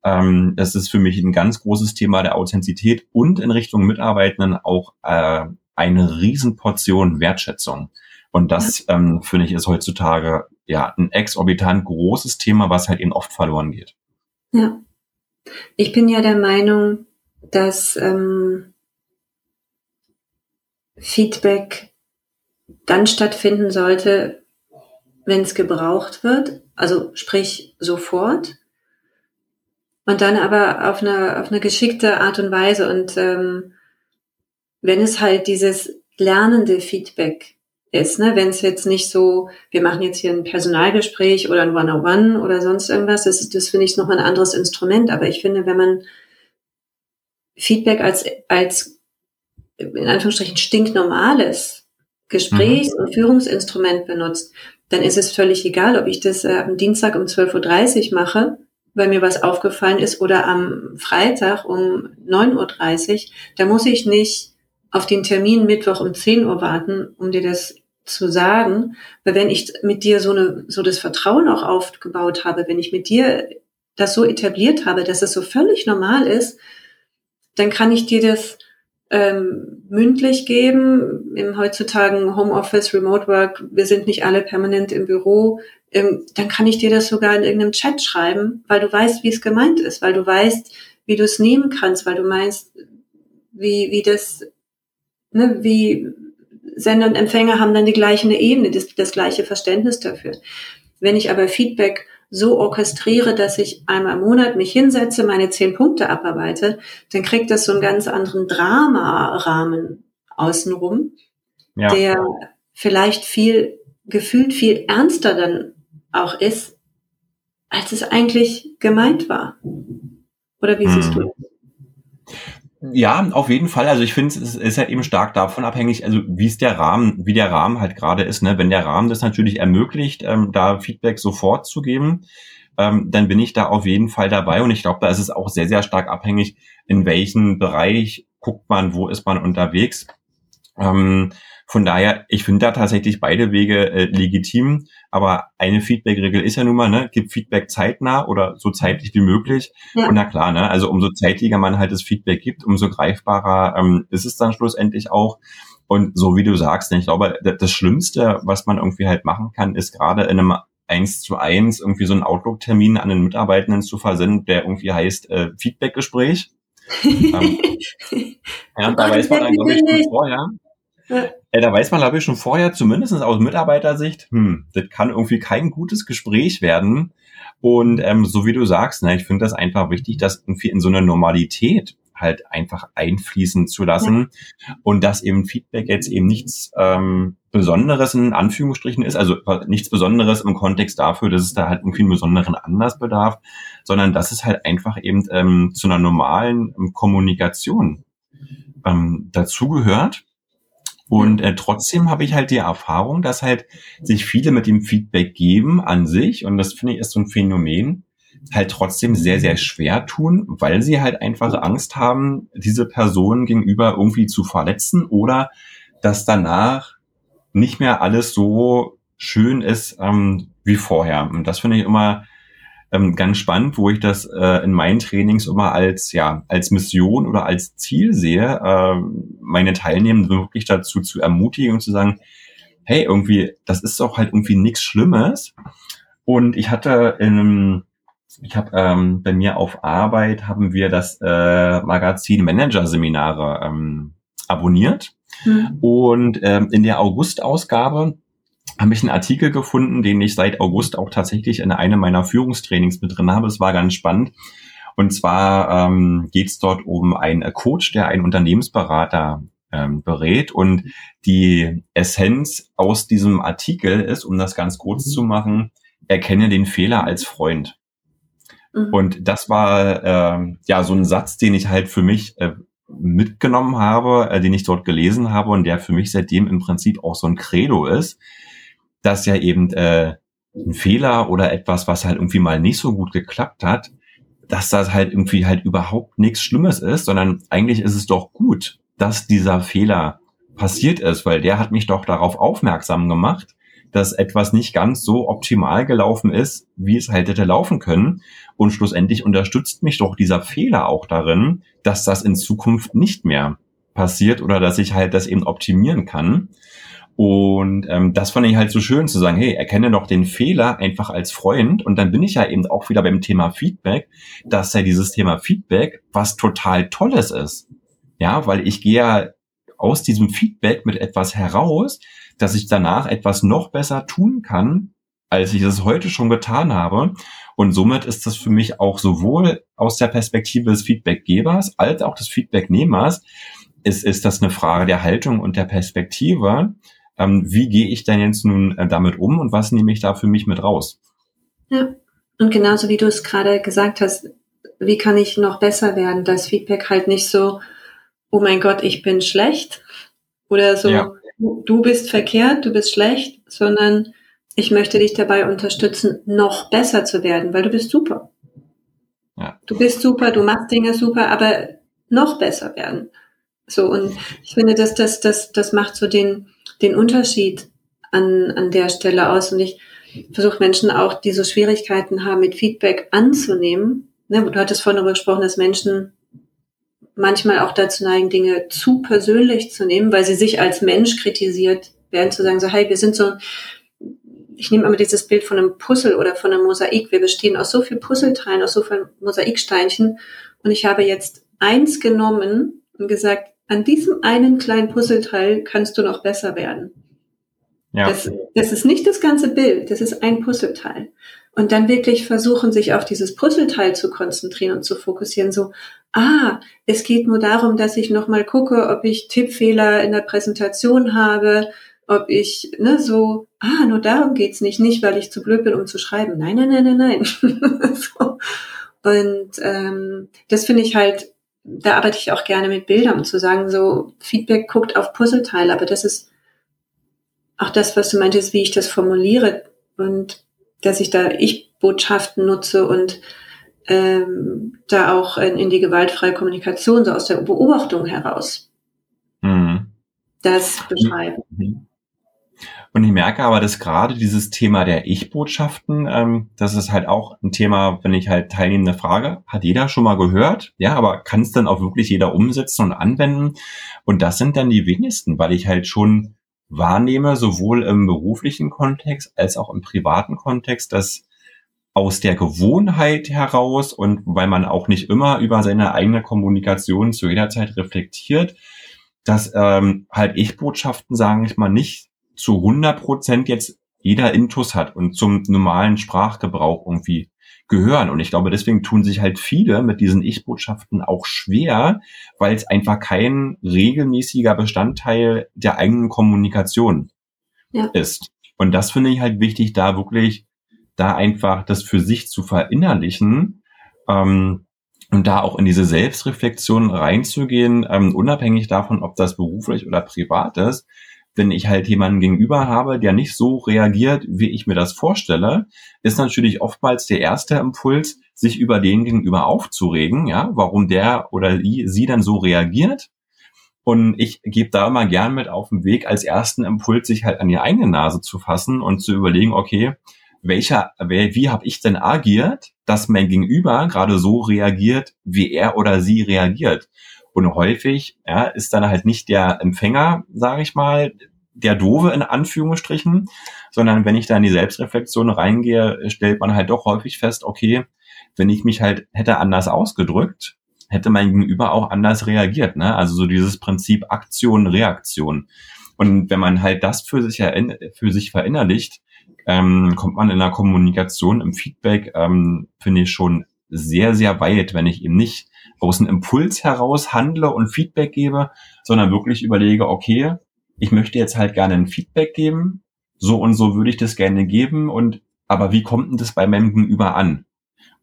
ähm, das ist für mich ein ganz großes Thema der Authentizität und in Richtung Mitarbeitenden auch äh, eine Riesenportion Wertschätzung. Und das, ähm, finde ich, ist heutzutage ja ein exorbitant großes Thema, was halt eben oft verloren geht. Ja. Ich bin ja der Meinung, dass ähm, Feedback dann stattfinden sollte, wenn es gebraucht wird, also sprich sofort, und dann aber auf eine, auf eine geschickte Art und Weise. Und ähm, wenn es halt dieses lernende Feedback ist, ne? wenn es jetzt nicht so, wir machen jetzt hier ein Personalgespräch oder ein One-on-One oder sonst irgendwas, das, ist, das finde ich nochmal ein anderes Instrument. Aber ich finde, wenn man Feedback als, als in Anführungsstrichen stinknormales Gesprächs- mhm. und Führungsinstrument benutzt, dann ist es völlig egal, ob ich das äh, am Dienstag um 12.30 Uhr mache, weil mir was aufgefallen ist, oder am Freitag um 9.30 Uhr. Da muss ich nicht auf den Termin Mittwoch um 10 Uhr warten, um dir das zu sagen. Weil wenn ich mit dir so, eine, so das Vertrauen auch aufgebaut habe, wenn ich mit dir das so etabliert habe, dass es so völlig normal ist, dann kann ich dir das ähm, mündlich geben. Im heutzutage Homeoffice, Remote Work, wir sind nicht alle permanent im Büro. Ähm, dann kann ich dir das sogar in irgendeinem Chat schreiben, weil du weißt, wie es gemeint ist, weil du weißt, wie du es nehmen kannst, weil du meinst, wie, wie das, ne, wie Sender und Empfänger haben dann die gleiche Ebene, das, das gleiche Verständnis dafür. Wenn ich aber Feedback so orchestriere, dass ich einmal im Monat mich hinsetze, meine zehn Punkte abarbeite, dann kriegt das so einen ganz anderen Drama-Rahmen außenrum, ja. der vielleicht viel, gefühlt viel ernster dann auch ist, als es eigentlich gemeint war. Oder wie siehst hm. du das? Ja, auf jeden Fall. Also ich finde, es ist halt eben stark davon abhängig, also wie es der Rahmen, wie der Rahmen halt gerade ist. Ne? Wenn der Rahmen das natürlich ermöglicht, ähm, da Feedback sofort zu geben, ähm, dann bin ich da auf jeden Fall dabei. Und ich glaube, da ist es auch sehr, sehr stark abhängig, in welchem Bereich guckt man, wo ist man unterwegs. Ähm, von daher, ich finde da tatsächlich beide Wege äh, legitim, aber eine Feedback-Regel ist ja nun mal, ne, gibt Feedback zeitnah oder so zeitlich wie möglich. Ja. Und na klar, ne, also umso zeitlicher man halt das Feedback gibt, umso greifbarer ähm, ist es dann schlussendlich auch. Und so wie du sagst, ne, ich glaube, das Schlimmste, was man irgendwie halt machen kann, ist gerade in einem eins zu eins irgendwie so einen Outlook-Termin an den Mitarbeitenden zu versenden, der irgendwie heißt äh, Feedback-Gespräch. ähm, ja, da weiß man dann, glaube ich, schon vorher. Ja. Äh, da weiß man, glaube ich, schon vorher, zumindest aus Mitarbeitersicht, hm, das kann irgendwie kein gutes Gespräch werden. Und ähm, so wie du sagst, ne, ich finde das einfach wichtig, das irgendwie in so eine Normalität halt einfach einfließen zu lassen ja. und dass eben Feedback jetzt eben nichts ähm, Besonderes in Anführungsstrichen ist, also nichts Besonderes im Kontext dafür, dass es da halt irgendwie einen besonderen Anlass bedarf, sondern dass es halt einfach eben ähm, zu einer normalen ähm, Kommunikation ähm, dazugehört und äh, trotzdem habe ich halt die Erfahrung, dass halt sich viele mit dem Feedback geben an sich, und das finde ich ist so ein Phänomen, halt trotzdem sehr, sehr schwer tun, weil sie halt einfach Angst haben, diese Person gegenüber irgendwie zu verletzen oder dass danach nicht mehr alles so schön ist ähm, wie vorher. Und das finde ich immer ähm, ganz spannend, wo ich das äh, in meinen Trainings immer als ja als Mission oder als Ziel sehe, äh, meine Teilnehmenden wirklich dazu zu ermutigen und zu sagen, hey, irgendwie, das ist doch halt irgendwie nichts Schlimmes. Und ich hatte in ich habe ähm, bei mir auf Arbeit haben wir das äh, Magazin Manager Seminare ähm, abonniert mhm. und ähm, in der August-Ausgabe habe ich einen Artikel gefunden, den ich seit August auch tatsächlich in einem meiner Führungstrainings mit drin habe. Es war ganz spannend. Und zwar ähm, geht es dort um einen Coach, der einen Unternehmensberater ähm, berät. Und die Essenz aus diesem Artikel ist, um das ganz kurz zu machen, erkenne den Fehler als Freund. Mhm. Und das war äh, ja so ein Satz, den ich halt für mich äh, mitgenommen habe, äh, den ich dort gelesen habe und der für mich seitdem im Prinzip auch so ein Credo ist dass ja eben äh, ein Fehler oder etwas, was halt irgendwie mal nicht so gut geklappt hat, dass das halt irgendwie halt überhaupt nichts Schlimmes ist, sondern eigentlich ist es doch gut, dass dieser Fehler passiert ist, weil der hat mich doch darauf aufmerksam gemacht, dass etwas nicht ganz so optimal gelaufen ist, wie es halt hätte laufen können. Und schlussendlich unterstützt mich doch dieser Fehler auch darin, dass das in Zukunft nicht mehr passiert oder dass ich halt das eben optimieren kann. Und ähm, das fand ich halt so schön zu sagen, hey, erkenne doch den Fehler einfach als Freund. Und dann bin ich ja eben auch wieder beim Thema Feedback, dass ja dieses Thema Feedback was total Tolles ist. Ja, weil ich gehe ja aus diesem Feedback mit etwas heraus, dass ich danach etwas noch besser tun kann, als ich es heute schon getan habe. Und somit ist das für mich auch sowohl aus der Perspektive des Feedbackgebers als auch des Feedbacknehmers, ist, ist das eine Frage der Haltung und der Perspektive. Ähm, wie gehe ich denn jetzt nun äh, damit um und was nehme ich da für mich mit raus? Ja, und genauso wie du es gerade gesagt hast, wie kann ich noch besser werden? Das Feedback halt nicht so, oh mein Gott, ich bin schlecht oder so, ja. du bist verkehrt, du bist schlecht, sondern ich möchte dich dabei unterstützen, noch besser zu werden, weil du bist super. Ja. Du bist super, du machst Dinge super, aber noch besser werden. So, und ich finde, dass das, das, das macht so den, den Unterschied an, an der Stelle aus. Und ich versuche Menschen auch, die so Schwierigkeiten haben, mit Feedback anzunehmen. Ne, du hattest vorhin darüber gesprochen, dass Menschen manchmal auch dazu neigen, Dinge zu persönlich zu nehmen, weil sie sich als Mensch kritisiert werden, zu sagen, so, hey, wir sind so, ich nehme immer dieses Bild von einem Puzzle oder von einem Mosaik. Wir bestehen aus so vielen Puzzleteilen, aus so vielen Mosaiksteinchen. Und ich habe jetzt eins genommen und gesagt, an diesem einen kleinen Puzzleteil kannst du noch besser werden. Ja. Das, das ist nicht das ganze Bild, das ist ein Puzzleteil. Und dann wirklich versuchen, sich auf dieses Puzzleteil zu konzentrieren und zu fokussieren, so, ah, es geht nur darum, dass ich nochmal gucke, ob ich Tippfehler in der Präsentation habe, ob ich, ne, so, ah, nur darum geht's nicht, nicht, weil ich zu blöd bin, um zu schreiben. Nein, nein, nein, nein, nein. so. Und ähm, das finde ich halt da arbeite ich auch gerne mit Bildern, um zu sagen, so Feedback guckt auf Puzzleteile, aber das ist auch das, was du meintest, wie ich das formuliere und dass ich da Ich-Botschaften nutze und ähm, da auch in, in, die gewaltfreie Kommunikation so aus der Beobachtung heraus mhm. das beschreiben. Mhm. Und ich merke aber, dass gerade dieses Thema der Ich-Botschaften, ähm, das ist halt auch ein Thema, wenn ich halt teilnehmende frage, hat jeder schon mal gehört, ja, aber kann es dann auch wirklich jeder umsetzen und anwenden? Und das sind dann die wenigsten, weil ich halt schon wahrnehme, sowohl im beruflichen Kontext als auch im privaten Kontext, dass aus der Gewohnheit heraus und weil man auch nicht immer über seine eigene Kommunikation zu jeder Zeit reflektiert, dass ähm, halt Ich-Botschaften, sagen ich mal, nicht zu 100 Prozent jetzt jeder Intus hat und zum normalen Sprachgebrauch irgendwie gehören. Und ich glaube, deswegen tun sich halt viele mit diesen Ich-Botschaften auch schwer, weil es einfach kein regelmäßiger Bestandteil der eigenen Kommunikation ja. ist. Und das finde ich halt wichtig, da wirklich, da einfach das für sich zu verinnerlichen ähm, und da auch in diese Selbstreflexion reinzugehen, ähm, unabhängig davon, ob das beruflich oder privat ist, wenn ich halt jemanden gegenüber habe, der nicht so reagiert, wie ich mir das vorstelle, ist natürlich oftmals der erste Impuls, sich über den gegenüber aufzuregen, ja, warum der oder sie dann so reagiert. Und ich gebe da immer gern mit auf den Weg, als ersten Impuls sich halt an die eigene Nase zu fassen und zu überlegen, okay, welcher, wie habe ich denn agiert, dass mein Gegenüber gerade so reagiert, wie er oder sie reagiert. Und häufig ja, ist dann halt nicht der Empfänger, sage ich mal, der Dove in Anführungsstrichen, sondern wenn ich da in die Selbstreflexion reingehe, stellt man halt doch häufig fest, okay, wenn ich mich halt hätte anders ausgedrückt, hätte mein Gegenüber auch anders reagiert. Ne? Also so dieses Prinzip Aktion, Reaktion. Und wenn man halt das für sich, für sich verinnerlicht, ähm, kommt man in der Kommunikation, im Feedback, ähm, finde ich schon sehr, sehr weit, wenn ich eben nicht aus Impuls heraus handle und Feedback gebe, sondern wirklich überlege, okay, ich möchte jetzt halt gerne ein Feedback geben, so und so würde ich das gerne geben und aber wie kommt denn das bei meinem Gegenüber an?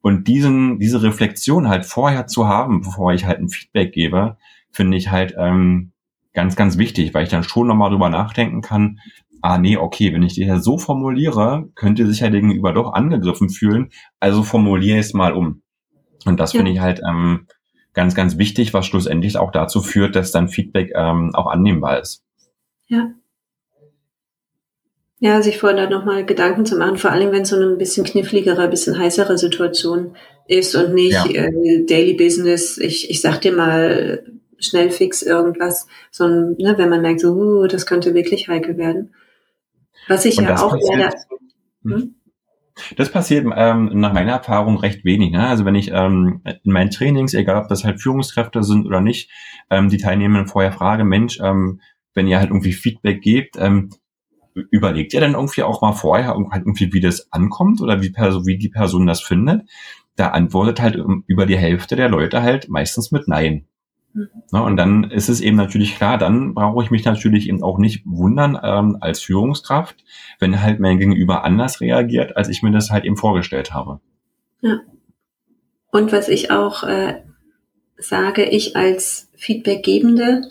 Und diesen, diese Reflexion halt vorher zu haben, bevor ich halt ein Feedback gebe, finde ich halt ähm, ganz, ganz wichtig, weil ich dann schon nochmal drüber nachdenken kann, ah nee, okay, wenn ich ja so formuliere, könnte sich ja Gegenüber doch angegriffen fühlen, also formuliere es mal um. Und das ja. finde ich halt ähm, ganz, ganz wichtig, was schlussendlich auch dazu führt, dass dann Feedback ähm, auch annehmbar ist. Ja. Ja, sich vorher da nochmal Gedanken zu machen, vor allem wenn es so eine ein bisschen kniffligere, ein bisschen heißere Situation ist und nicht ja. äh, Daily Business, ich, ich sag dir mal schnell fix irgendwas, sondern ne, wenn man merkt, so, uh, das könnte wirklich heikel werden. Was ich ja auch leider. Hm? Das passiert ähm, nach meiner Erfahrung recht wenig. Ne? Also wenn ich ähm, in meinen Trainings, egal ob das halt Führungskräfte sind oder nicht, ähm, die Teilnehmenden vorher frage, Mensch, ähm, wenn ihr halt irgendwie Feedback gebt, ähm, überlegt ihr dann irgendwie auch mal vorher halt irgendwie, wie das ankommt oder wie, wie die Person das findet? Da antwortet halt über die Hälfte der Leute halt meistens mit Nein. Ne, und dann ist es eben natürlich klar, dann brauche ich mich natürlich eben auch nicht wundern ähm, als Führungskraft, wenn halt mein Gegenüber anders reagiert, als ich mir das halt eben vorgestellt habe. Ja. Und was ich auch äh, sage, ich als Feedbackgebende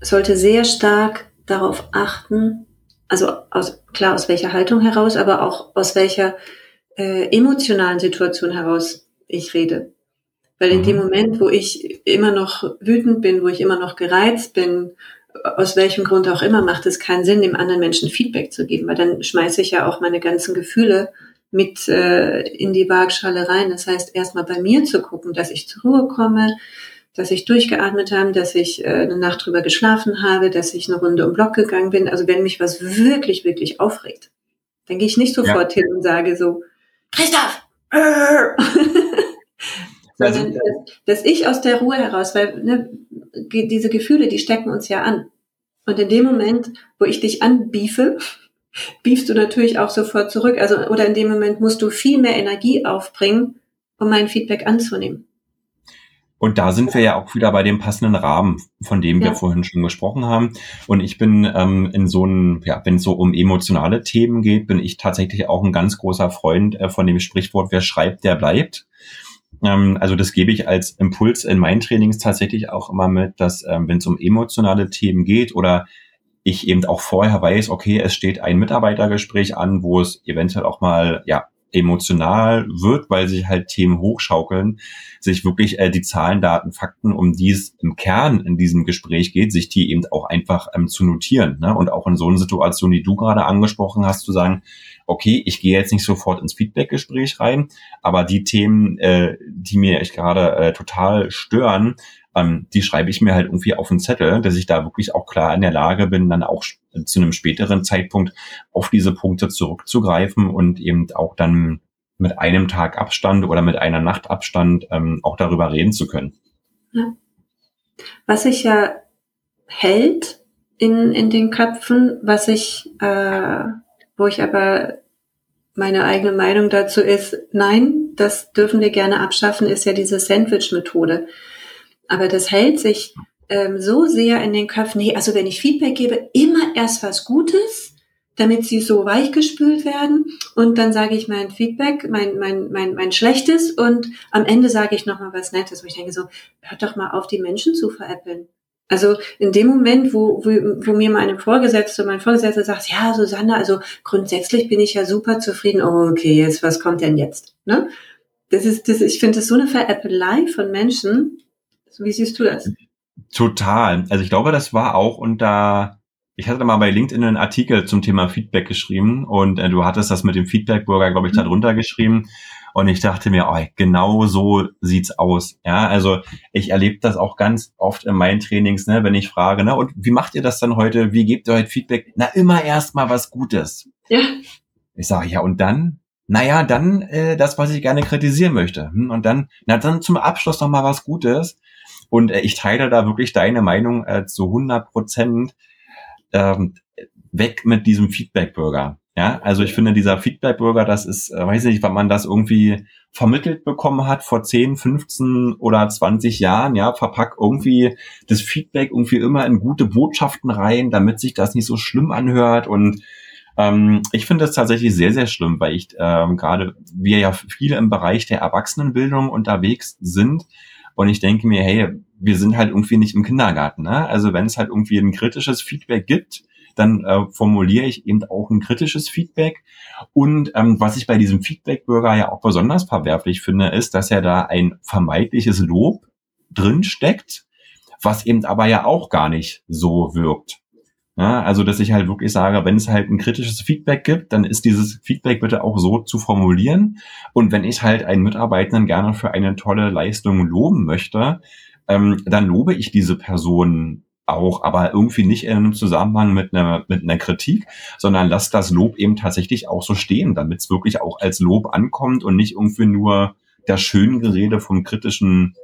sollte sehr stark darauf achten, also aus, klar aus welcher Haltung heraus, aber auch aus welcher äh, emotionalen Situation heraus ich rede. Weil in mhm. dem Moment, wo ich immer noch wütend bin, wo ich immer noch gereizt bin, aus welchem Grund auch immer, macht es keinen Sinn, dem anderen Menschen Feedback zu geben, weil dann schmeiße ich ja auch meine ganzen Gefühle mit äh, in die Waagschale rein. Das heißt, erstmal bei mir zu gucken, dass ich zur Ruhe komme, dass ich durchgeatmet habe, dass ich äh, eine Nacht drüber geschlafen habe, dass ich eine Runde um Block gegangen bin. Also wenn mich was wirklich, wirklich aufregt, dann gehe ich nicht sofort ja. hin und sage so, Christoph! Sondern, dass, dass ich aus der Ruhe heraus, weil ne, diese Gefühle, die stecken uns ja an. Und in dem Moment, wo ich dich anbiefe, biefst du natürlich auch sofort zurück. Also, oder in dem Moment musst du viel mehr Energie aufbringen, um mein Feedback anzunehmen. Und da sind wir ja auch wieder bei dem passenden Rahmen, von dem wir ja. vorhin schon gesprochen haben. Und ich bin ähm, in so einem, ja, wenn es so um emotionale Themen geht, bin ich tatsächlich auch ein ganz großer Freund äh, von dem Sprichwort, wer schreibt, der bleibt. Ähm, also das gebe ich als Impuls in meinen Trainings tatsächlich auch immer mit, dass ähm, wenn es um emotionale Themen geht oder ich eben auch vorher weiß, okay, es steht ein Mitarbeitergespräch an, wo es eventuell auch mal ja emotional wird, weil sich halt Themen hochschaukeln, sich wirklich äh, die Zahlen, Daten, Fakten, um die es im Kern in diesem Gespräch geht, sich die eben auch einfach ähm, zu notieren. Ne? Und auch in so einer Situation, die du gerade angesprochen hast, zu sagen, okay, ich gehe jetzt nicht sofort ins Feedback-Gespräch rein, aber die Themen, äh, die mir echt gerade äh, total stören, ähm, die schreibe ich mir halt irgendwie auf den Zettel, dass ich da wirklich auch klar in der Lage bin, dann auch zu einem späteren Zeitpunkt auf diese Punkte zurückzugreifen und eben auch dann mit einem Tag Abstand oder mit einer Nacht Abstand ähm, auch darüber reden zu können. Ja. Was sich ja hält in, in den Köpfen, was ich, äh, wo ich aber meine eigene Meinung dazu ist, nein, das dürfen wir gerne abschaffen, ist ja diese Sandwich-Methode. Aber das hält sich ähm, so sehr in den Köpfen, nee, also wenn ich Feedback gebe, immer erst was Gutes, damit sie so weichgespült werden. Und dann sage ich mein Feedback, mein, mein, mein, mein Schlechtes und am Ende sage ich nochmal was Nettes, wo ich denke so, hört doch mal auf, die Menschen zu veräppeln. Also in dem Moment, wo, wo, wo mir meine Vorgesetzte, mein Vorgesetzter sagt, ja, Susanne, also grundsätzlich bin ich ja super zufrieden. Oh, okay, jetzt, was kommt denn jetzt? Ne? Das ist, das, ich finde das so eine Veräppelei von Menschen. Wie siehst du das? Total. Also ich glaube, das war auch unter, ich hatte mal bei LinkedIn einen Artikel zum Thema Feedback geschrieben und äh, du hattest das mit dem Feedback-Bürger, glaube ich, da mhm. drunter geschrieben. Und ich dachte mir, oh, genau so sieht's aus. Ja, also ich erlebe das auch ganz oft in meinen Trainings, ne, wenn ich frage, ne, und wie macht ihr das dann heute? Wie gebt ihr heute Feedback? Na, immer erst mal was Gutes. Ja. Ich sage, ja, und dann? Naja, dann äh, das, was ich gerne kritisieren möchte. Hm, und dann, na dann zum Abschluss noch mal was Gutes. Und äh, ich teile da wirklich deine Meinung äh, zu 100 Prozent ähm, weg mit diesem Feedback-Bürger. Ja, also ich finde, dieser Feedback-Bürger, das ist, äh, weiß nicht, wann man das irgendwie vermittelt bekommen hat vor 10, 15 oder 20 Jahren, ja, verpackt irgendwie das Feedback irgendwie immer in gute Botschaften rein, damit sich das nicht so schlimm anhört und ähm, ich finde das tatsächlich sehr, sehr schlimm, weil ich ähm, gerade wir ja viele im Bereich der Erwachsenenbildung unterwegs sind und ich denke mir, hey, wir sind halt irgendwie nicht im Kindergarten. Ne? Also wenn es halt irgendwie ein kritisches Feedback gibt, dann äh, formuliere ich eben auch ein kritisches Feedback. Und ähm, was ich bei diesem Feedback-Bürger ja auch besonders verwerflich finde, ist, dass er da ein vermeintliches Lob drin steckt, was eben aber ja auch gar nicht so wirkt. Ja, also, dass ich halt wirklich sage, wenn es halt ein kritisches Feedback gibt, dann ist dieses Feedback bitte auch so zu formulieren. Und wenn ich halt einen Mitarbeitenden gerne für eine tolle Leistung loben möchte, ähm, dann lobe ich diese Person auch, aber irgendwie nicht in einem Zusammenhang mit einer, mit einer Kritik, sondern lass das Lob eben tatsächlich auch so stehen, damit es wirklich auch als Lob ankommt und nicht irgendwie nur das Schöngerede vom kritischen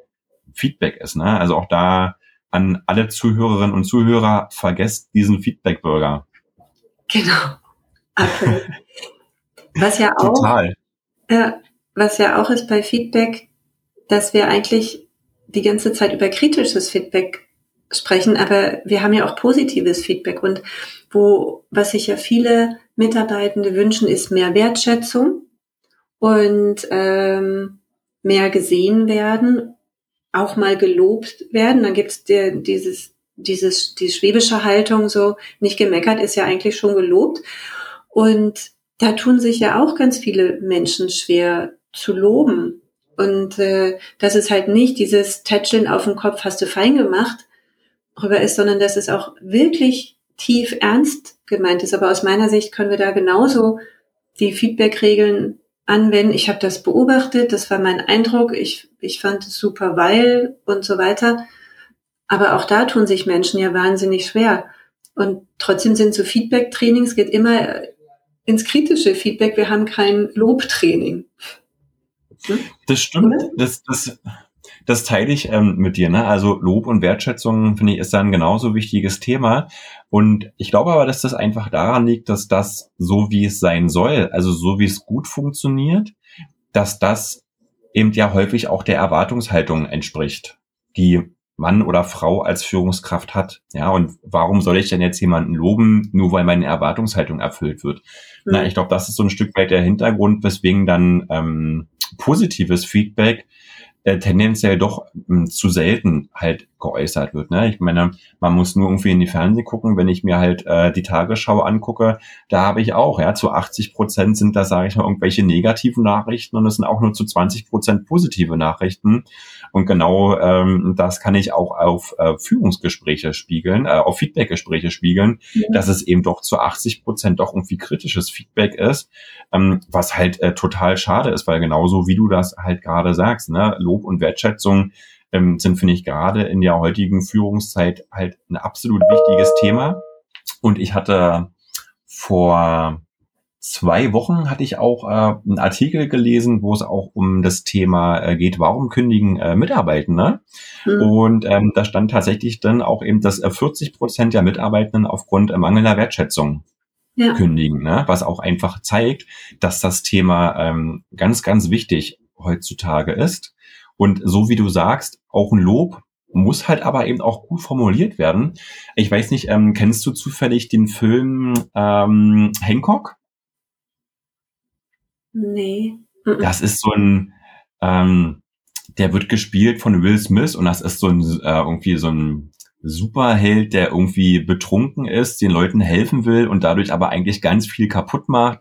Feedback ist. Ne? Also auch da an alle Zuhörerinnen und Zuhörer, vergesst diesen Feedback-Bürger. Genau. Okay. Was ja auch, Total. Äh, was ja auch ist bei Feedback, dass wir eigentlich die ganze Zeit über kritisches Feedback sprechen, aber wir haben ja auch positives Feedback und wo, was sich ja viele Mitarbeitende wünschen, ist mehr Wertschätzung und ähm, mehr gesehen werden, auch mal gelobt werden. Dann gibt's der, dieses, dieses, die schwäbische Haltung so, nicht gemeckert ist ja eigentlich schon gelobt. Und da tun sich ja auch ganz viele Menschen schwer zu loben. Und äh, das ist halt nicht dieses Tätscheln auf den Kopf, hast du fein gemacht, rüber ist, sondern dass es auch wirklich tief ernst gemeint ist. Aber aus meiner Sicht können wir da genauso die Feedback-Regeln anwenden. Ich habe das beobachtet, das war mein Eindruck, ich, ich fand es super, weil und so weiter. Aber auch da tun sich Menschen ja wahnsinnig schwer. Und trotzdem sind so Feedback-Trainings, geht immer ins kritische Feedback. Wir haben kein Lobtraining. Hm? Das stimmt. Das, das, das teile ich ähm, mit dir. Ne? Also Lob und Wertschätzung, finde ich, ist da ein genauso wichtiges Thema. Und ich glaube aber, dass das einfach daran liegt, dass das so, wie es sein soll, also so, wie es gut funktioniert, dass das eben ja häufig auch der Erwartungshaltung entspricht, die Mann oder Frau als Führungskraft hat. Ja, und warum soll ich denn jetzt jemanden loben, nur weil meine Erwartungshaltung erfüllt wird? Mhm. Na, ich glaube, das ist so ein Stück weit der Hintergrund, weswegen dann ähm, positives Feedback äh, tendenziell doch mh, hm, zu selten halt geäußert wird. Ne? Ich meine, man muss nur irgendwie in die Fernsehen gucken, wenn ich mir halt äh, die Tagesschau angucke, da habe ich auch, ja, zu 80 Prozent sind das, sage ich mal, irgendwelche negativen Nachrichten und es sind auch nur zu 20 Prozent positive Nachrichten. Und genau ähm, das kann ich auch auf äh, Führungsgespräche spiegeln, äh, auf Feedbackgespräche spiegeln, ja. dass es eben doch zu 80 Prozent doch irgendwie kritisches Feedback ist, ähm, was halt äh, total schade ist, weil genauso wie du das halt gerade sagst, ne, Lob und Wertschätzung ähm, sind, finde ich, gerade in der heutigen Führungszeit halt ein absolut wichtiges Thema. Und ich hatte vor zwei Wochen hatte ich auch äh, einen Artikel gelesen, wo es auch um das Thema äh, geht, warum kündigen äh, Mitarbeitende? Mhm. Und ähm, da stand tatsächlich dann auch eben, dass äh, 40 Prozent der Mitarbeitenden aufgrund äh, mangelnder Wertschätzung ja. kündigen, ne? was auch einfach zeigt, dass das Thema ähm, ganz, ganz wichtig heutzutage ist. Und so wie du sagst, auch ein Lob muss halt aber eben auch gut formuliert werden. Ich weiß nicht, ähm, kennst du zufällig den Film ähm, Hancock? Nee. Das ist so ein, ähm, der wird gespielt von Will Smith und das ist so ein äh, irgendwie so ein Superheld, der irgendwie betrunken ist, den Leuten helfen will und dadurch aber eigentlich ganz viel kaputt macht.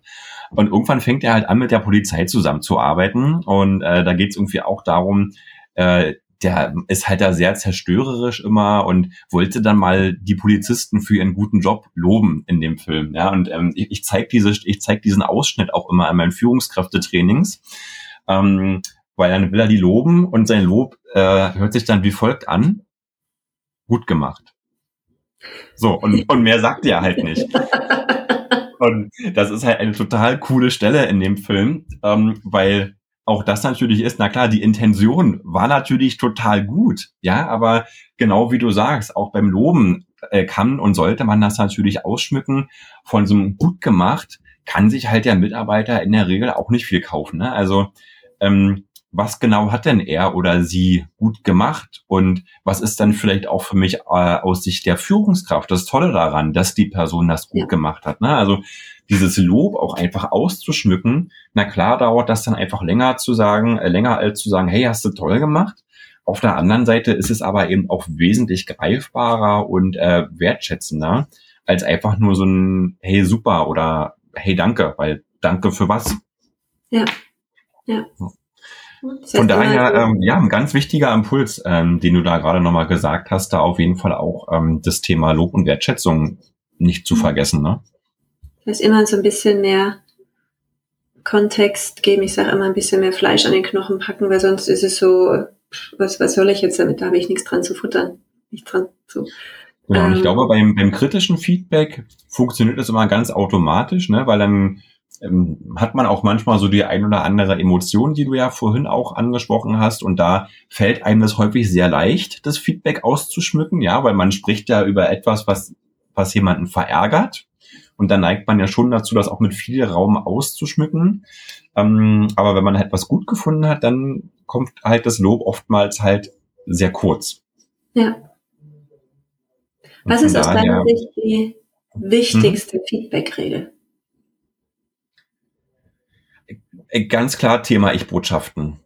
Und irgendwann fängt er halt an, mit der Polizei zusammenzuarbeiten. Und äh, da geht es irgendwie auch darum, äh, der ist halt da sehr zerstörerisch immer und wollte dann mal die Polizisten für ihren guten Job loben in dem Film. Ja, und ähm, ich, ich zeige diese, ich zeig diesen Ausschnitt auch immer an meinen Führungskräftetrainings. Ähm, weil dann will er die loben und sein Lob äh, hört sich dann wie folgt an gut gemacht. So, und, und mehr sagt er halt nicht. Und das ist halt eine total coole Stelle in dem Film, ähm, weil auch das natürlich ist, na klar, die Intention war natürlich total gut, ja, aber genau wie du sagst, auch beim Loben äh, kann und sollte man das natürlich ausschmücken. Von so einem gut gemacht kann sich halt der Mitarbeiter in der Regel auch nicht viel kaufen. Ne? Also ähm, was genau hat denn er oder sie gut gemacht und was ist dann vielleicht auch für mich äh, aus Sicht der Führungskraft das Tolle daran, dass die Person das gut ja. gemacht hat. Ne? Also dieses Lob auch einfach auszuschmücken, na klar dauert das dann einfach länger zu sagen, äh, länger als zu sagen, hey, hast du toll gemacht. Auf der anderen Seite ist es aber eben auch wesentlich greifbarer und äh, wertschätzender als einfach nur so ein Hey super oder Hey danke, weil danke für was. Ja. Ja. Von daher, ähm, ja, ein ganz wichtiger Impuls, ähm, den du da gerade nochmal gesagt hast, da auf jeden Fall auch ähm, das Thema Lob und Wertschätzung nicht zu mhm. vergessen. Ne? Das ist immer so ein bisschen mehr Kontext geben. Ich sage immer ein bisschen mehr Fleisch an den Knochen packen, weil sonst ist es so, was, was soll ich jetzt damit? Da habe ich nichts dran zu futtern, nichts dran zu Genau, und ich ähm, glaube, beim, beim kritischen Feedback funktioniert das immer ganz automatisch, ne? weil dann ähm, hat man auch manchmal so die ein oder andere Emotion, die du ja vorhin auch angesprochen hast. Und da fällt einem das häufig sehr leicht, das Feedback auszuschmücken, ja, weil man spricht ja über etwas, was, was jemanden verärgert. Und dann neigt man ja schon dazu, das auch mit viel Raum auszuschmücken. Ähm, aber wenn man etwas gut gefunden hat, dann kommt halt das Lob oftmals halt sehr kurz. Ja. Was ist aus deiner Sicht die wichtigste hm? Feedback-Regel? Äh, ganz klar Thema Ich-Botschaften.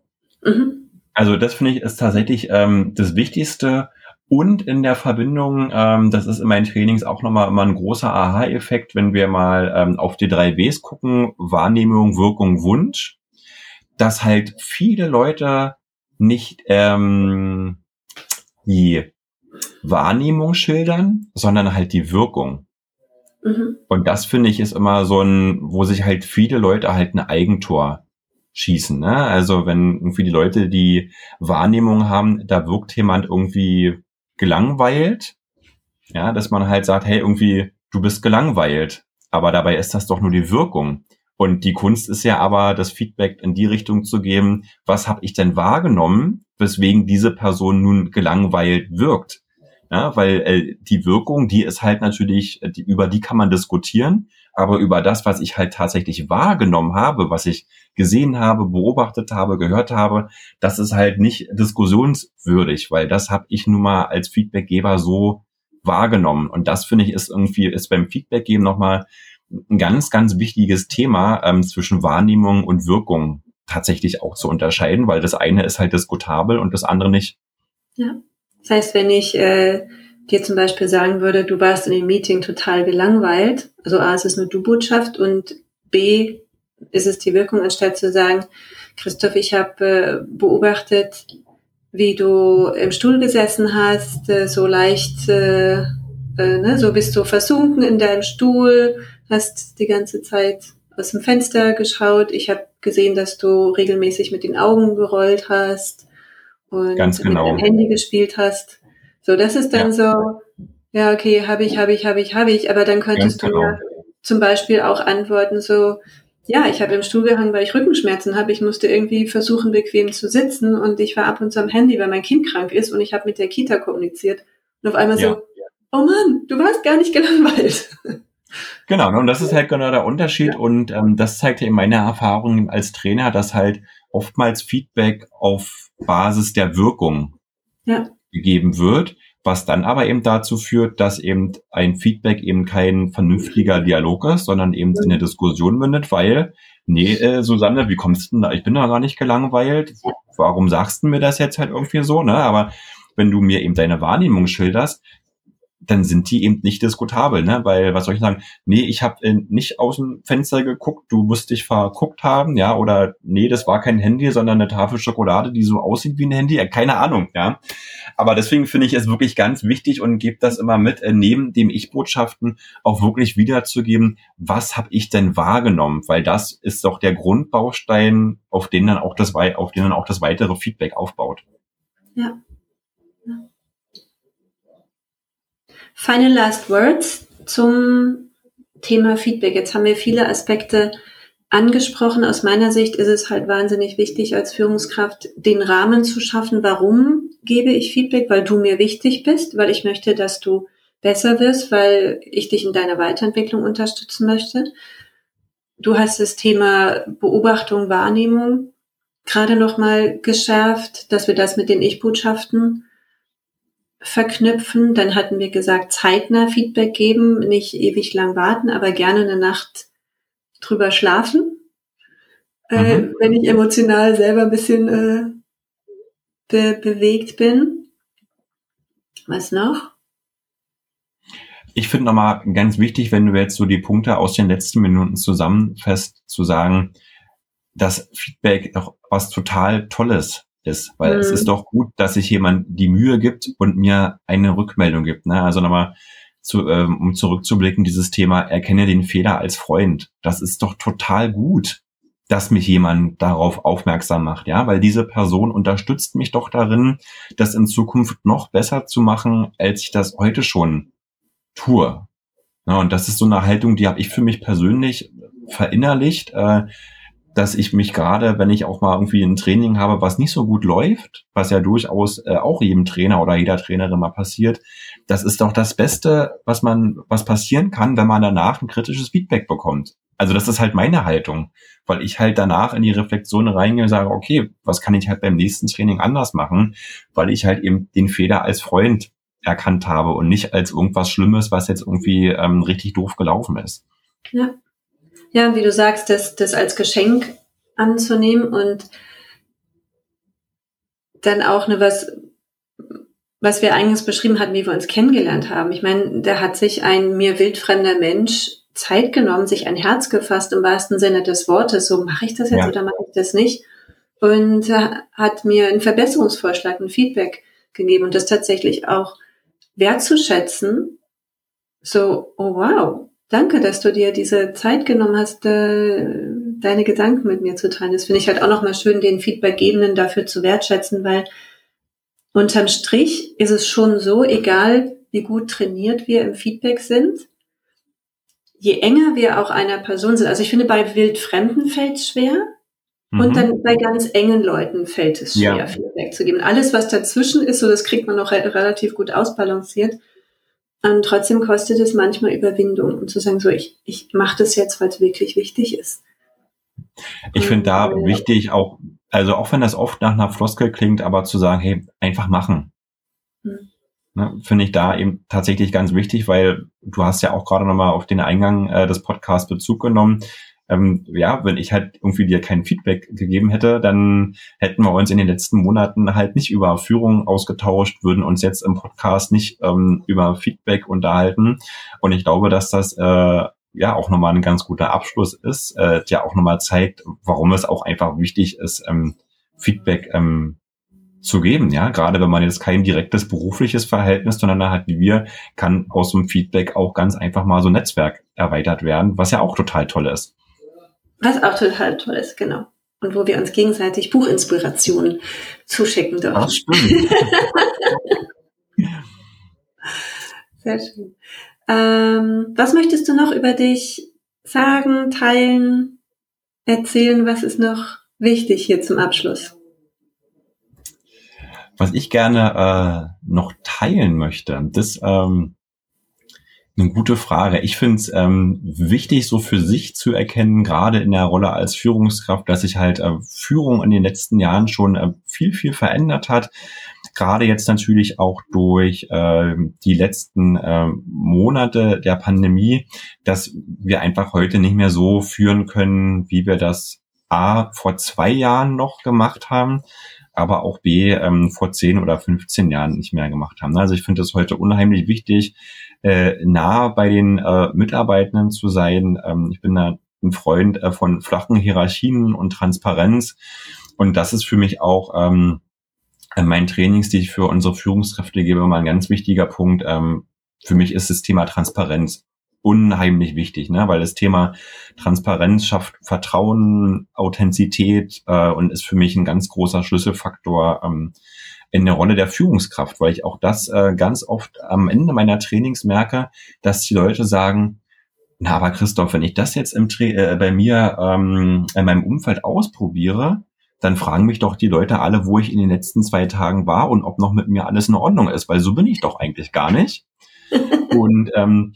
Mhm. Also das finde ich ist tatsächlich ähm, das Wichtigste. Und in der Verbindung, ähm, das ist in meinen Trainings auch nochmal immer ein großer Aha-Effekt, wenn wir mal ähm, auf die drei Ws gucken, Wahrnehmung, Wirkung, Wunsch, dass halt viele Leute nicht ähm, die Wahrnehmung schildern, sondern halt die Wirkung. Mhm. Und das finde ich ist immer so ein, wo sich halt viele Leute halt ein Eigentor schießen. Ne? Also wenn irgendwie die Leute die Wahrnehmung haben, da wirkt jemand irgendwie gelangweilt, ja, dass man halt sagt, hey, irgendwie, du bist gelangweilt. Aber dabei ist das doch nur die Wirkung. Und die Kunst ist ja aber, das Feedback in die Richtung zu geben, was habe ich denn wahrgenommen, weswegen diese Person nun gelangweilt wirkt. Ja, weil äh, die Wirkung, die ist halt natürlich, die, über die kann man diskutieren, aber über das, was ich halt tatsächlich wahrgenommen habe, was ich gesehen habe, beobachtet habe, gehört habe, das ist halt nicht diskussionswürdig, weil das habe ich nun mal als Feedbackgeber so wahrgenommen. Und das finde ich ist irgendwie, ist beim Feedbackgeben nochmal ein ganz, ganz wichtiges Thema ähm, zwischen Wahrnehmung und Wirkung tatsächlich auch zu unterscheiden, weil das eine ist halt diskutabel und das andere nicht. Ja. Das heißt, wenn ich äh, dir zum Beispiel sagen würde, du warst in dem Meeting total gelangweilt, also A, es ist eine Du-Botschaft und B, ist es die Wirkung, anstatt zu sagen, Christoph, ich habe äh, beobachtet, wie du im Stuhl gesessen hast, äh, so leicht, äh, äh, ne, so bist du versunken in deinem Stuhl, hast die ganze Zeit aus dem Fenster geschaut. Ich habe gesehen, dass du regelmäßig mit den Augen gerollt hast und Ganz genau. mit dem Handy gespielt hast. So, das ist dann ja. so, ja, okay, habe ich, habe ich, habe ich, habe ich, aber dann könntest Ganz du genau. ja zum Beispiel auch antworten so, ja, ich habe im Stuhl gehangen, weil ich Rückenschmerzen habe. Ich musste irgendwie versuchen, bequem zu sitzen und ich war ab und zu am Handy, weil mein Kind krank ist und ich habe mit der Kita kommuniziert. Und auf einmal ja. so, oh Mann, du warst gar nicht gelangweilt. Genau, ne, und das ist halt genau der Unterschied und ähm, das zeigt ja in meiner Erfahrung als Trainer, dass halt oftmals Feedback auf Basis der Wirkung ja. gegeben wird, was dann aber eben dazu führt, dass eben ein Feedback eben kein vernünftiger Dialog ist, sondern eben in eine Diskussion mündet, weil, nee, äh, Susanne, wie kommst du denn da? Ich bin da gar nicht gelangweilt. Warum sagst du mir das jetzt halt irgendwie so, ne? Aber wenn du mir eben deine Wahrnehmung schilderst, dann sind die eben nicht diskutabel, ne? Weil, was soll ich sagen? Nee, ich habe äh, nicht aus dem Fenster geguckt, du musst dich verguckt haben, ja, oder nee, das war kein Handy, sondern eine Tafel Schokolade, die so aussieht wie ein Handy, keine Ahnung, ja. Aber deswegen finde ich es wirklich ganz wichtig und gebe das immer mit, äh, neben dem Ich-Botschaften auch wirklich wiederzugeben, was habe ich denn wahrgenommen? Weil das ist doch der Grundbaustein, auf den dann auch das, auf den dann auch das weitere Feedback aufbaut. Ja. Final Last Words zum Thema Feedback. Jetzt haben wir viele Aspekte angesprochen. Aus meiner Sicht ist es halt wahnsinnig wichtig, als Führungskraft den Rahmen zu schaffen. Warum gebe ich Feedback? Weil du mir wichtig bist, weil ich möchte, dass du besser wirst, weil ich dich in deiner Weiterentwicklung unterstützen möchte. Du hast das Thema Beobachtung, Wahrnehmung gerade nochmal geschärft, dass wir das mit den Ich-Botschaften verknüpfen. Dann hatten wir gesagt, zeitnah Feedback geben, nicht ewig lang warten, aber gerne eine Nacht drüber schlafen. Äh, mhm. Äh, wenn ich emotional selber ein bisschen äh, be bewegt bin. Was noch? Ich finde nochmal ganz wichtig, wenn du jetzt so die Punkte aus den letzten Minuten zusammenfasst, zu sagen, dass Feedback doch was total Tolles ist. Weil mhm. es ist doch gut, dass sich jemand die Mühe gibt und mir eine Rückmeldung gibt. Ne? Also nochmal, zu, ähm, um zurückzublicken, dieses Thema, erkenne den Fehler als Freund. Das ist doch total gut. dass mich jemand darauf aufmerksam macht, ja, weil diese Person unterstützt mich doch darin, das in Zukunft noch besser zu machen, als ich das heute schon tue. Ja, und das ist so eine Haltung, die habe ich für mich persönlich verinnerlicht, äh, dass ich mich gerade, wenn ich auch mal irgendwie ein Training habe, was nicht so gut läuft, was ja durchaus äh, auch jedem Trainer oder jeder Trainerin mal passiert, das ist doch das Beste, was man, was passieren kann, wenn man danach ein kritisches Feedback bekommt. Also das ist halt meine Haltung, weil ich halt danach in die Reflexion reingehe und sage, okay, was kann ich halt beim nächsten Training anders machen, weil ich halt eben den Fehler als Freund erkannt habe und nicht als irgendwas Schlimmes, was jetzt irgendwie ähm, richtig doof gelaufen ist. Ja. Ja, wie du sagst, das, das als Geschenk anzunehmen und dann auch eine was, was wir eingangs beschrieben hatten, wie wir uns kennengelernt haben. Ich meine, da hat sich ein mir wildfremder Mensch Zeit genommen, sich ein Herz gefasst im wahrsten Sinne des Wortes. So mache ich das jetzt ja. oder mache ich das nicht? Und äh, hat mir einen Verbesserungsvorschlag, ein Feedback gegeben und das tatsächlich auch wertzuschätzen. So, oh wow, danke, dass du dir diese Zeit genommen hast, äh, deine Gedanken mit mir zu teilen. Das finde ich halt auch nochmal schön, den Feedbackgebenden dafür zu wertschätzen, weil unterm Strich ist es schon so, egal wie gut trainiert wir im Feedback sind, je enger wir auch einer Person sind, also ich finde, bei Wildfremden fällt es schwer mhm. und dann bei ganz engen Leuten fällt es schwer, ja. Feedback zu geben. Alles, was dazwischen ist, so das kriegt man noch relativ gut ausbalanciert. Und trotzdem kostet es manchmal Überwindung, um zu sagen, so, ich, ich mache das jetzt, weil es wirklich wichtig ist. Ich finde da äh, wichtig auch, also auch wenn das oft nach einer Floskel klingt, aber zu sagen, hey, einfach machen. Hm. Ne, finde ich da eben tatsächlich ganz wichtig, weil du hast ja auch gerade nochmal auf den Eingang äh, des Podcasts Bezug genommen. Ähm, ja, wenn ich halt irgendwie dir kein Feedback gegeben hätte, dann hätten wir uns in den letzten Monaten halt nicht über Führung ausgetauscht, würden uns jetzt im Podcast nicht ähm, über Feedback unterhalten. Und ich glaube, dass das äh, ja auch nochmal ein ganz guter Abschluss ist, äh, der auch nochmal zeigt, warum es auch einfach wichtig ist, ähm, Feedback ähm, zu geben, ja. Gerade wenn man jetzt kein direktes berufliches Verhältnis zueinander hat wie wir, kann aus einem Feedback auch ganz einfach mal so ein Netzwerk erweitert werden, was ja auch total toll ist. Was auch total toll ist, genau. Und wo wir uns gegenseitig Buchinspirationen zuschicken dürfen. Das stimmt. Sehr schön. Ähm, was möchtest du noch über dich sagen, teilen, erzählen? Was ist noch wichtig hier zum Abschluss? Was ich gerne äh, noch teilen möchte, das ähm, eine gute Frage. Ich finde es ähm, wichtig, so für sich zu erkennen, gerade in der Rolle als Führungskraft, dass sich halt äh, Führung in den letzten Jahren schon äh, viel, viel verändert hat. Gerade jetzt natürlich auch durch äh, die letzten äh, Monate der Pandemie, dass wir einfach heute nicht mehr so führen können, wie wir das A vor zwei Jahren noch gemacht haben aber auch B ähm, vor 10 oder 15 Jahren nicht mehr gemacht haben. Also ich finde es heute unheimlich wichtig, äh, nah bei den äh, Mitarbeitenden zu sein. Ähm, ich bin da ein Freund äh, von flachen Hierarchien und Transparenz. Und das ist für mich auch ähm, in meinen Trainings, die ich für unsere Führungskräfte gebe, mal ein ganz wichtiger Punkt. Ähm, für mich ist das Thema Transparenz unheimlich wichtig, ne? weil das Thema Transparenz schafft Vertrauen, Authentizität äh, und ist für mich ein ganz großer Schlüsselfaktor ähm, in der Rolle der Führungskraft, weil ich auch das äh, ganz oft am Ende meiner Trainings merke, dass die Leute sagen, na, aber Christoph, wenn ich das jetzt im Tra äh, bei mir ähm, in meinem Umfeld ausprobiere, dann fragen mich doch die Leute alle, wo ich in den letzten zwei Tagen war und ob noch mit mir alles in Ordnung ist, weil so bin ich doch eigentlich gar nicht. und ähm,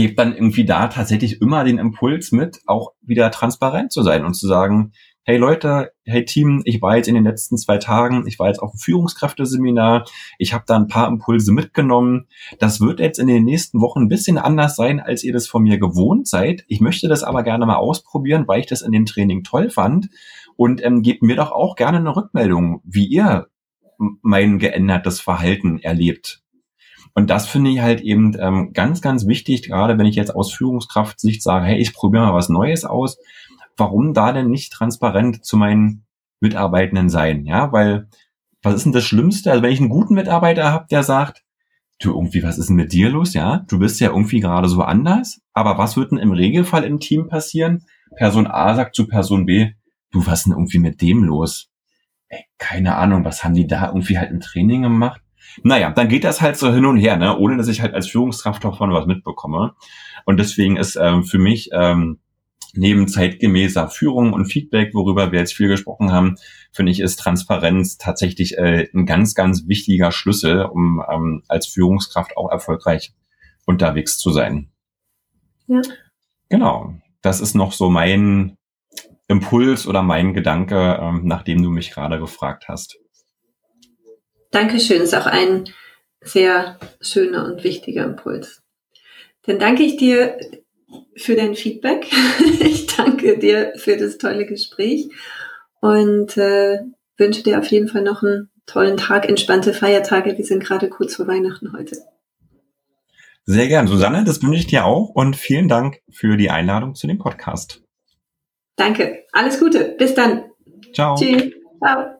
gebe dann irgendwie da tatsächlich immer den Impuls mit, auch wieder transparent zu sein und zu sagen, hey Leute, hey Team, ich war jetzt in den letzten zwei Tagen, ich war jetzt auf dem Führungskräfteseminar, ich habe da ein paar Impulse mitgenommen. Das wird jetzt in den nächsten Wochen ein bisschen anders sein, als ihr das von mir gewohnt seid. Ich möchte das aber gerne mal ausprobieren, weil ich das in dem Training toll fand. Und ähm, gebt mir doch auch gerne eine Rückmeldung, wie ihr mein geändertes Verhalten erlebt. Und das finde ich halt eben ähm, ganz, ganz wichtig, gerade wenn ich jetzt aus Führungskraft-Sicht sage, hey, ich probiere mal was Neues aus. Warum da denn nicht transparent zu meinen Mitarbeitenden sein? Ja, weil was ist denn das Schlimmste? Also wenn ich einen guten Mitarbeiter habe, der sagt, du irgendwie, was ist denn mit dir los? Ja, du bist ja irgendwie gerade so anders. Aber was wird denn im Regelfall im Team passieren? Person A sagt zu Person B, du, was denn irgendwie mit dem los? Ey, keine Ahnung, was haben die da irgendwie halt im Training gemacht? Naja, dann geht das halt so hin und her, ne? ohne dass ich halt als Führungskraft davon was mitbekomme. Und deswegen ist ähm, für mich ähm, neben zeitgemäßer Führung und Feedback, worüber wir jetzt viel gesprochen haben, finde ich, ist Transparenz tatsächlich äh, ein ganz, ganz wichtiger Schlüssel, um ähm, als Führungskraft auch erfolgreich unterwegs zu sein. Ja. Genau. Das ist noch so mein Impuls oder mein Gedanke, ähm, nachdem du mich gerade gefragt hast. Dankeschön, ist auch ein sehr schöner und wichtiger Impuls. Dann danke ich dir für dein Feedback. Ich danke dir für das tolle Gespräch und äh, wünsche dir auf jeden Fall noch einen tollen Tag, entspannte Feiertage. Wir sind gerade kurz vor Weihnachten heute. Sehr gern. Susanne, das wünsche ich dir auch und vielen Dank für die Einladung zu dem Podcast. Danke. Alles Gute. Bis dann. Ciao. Tschüss. Ciao.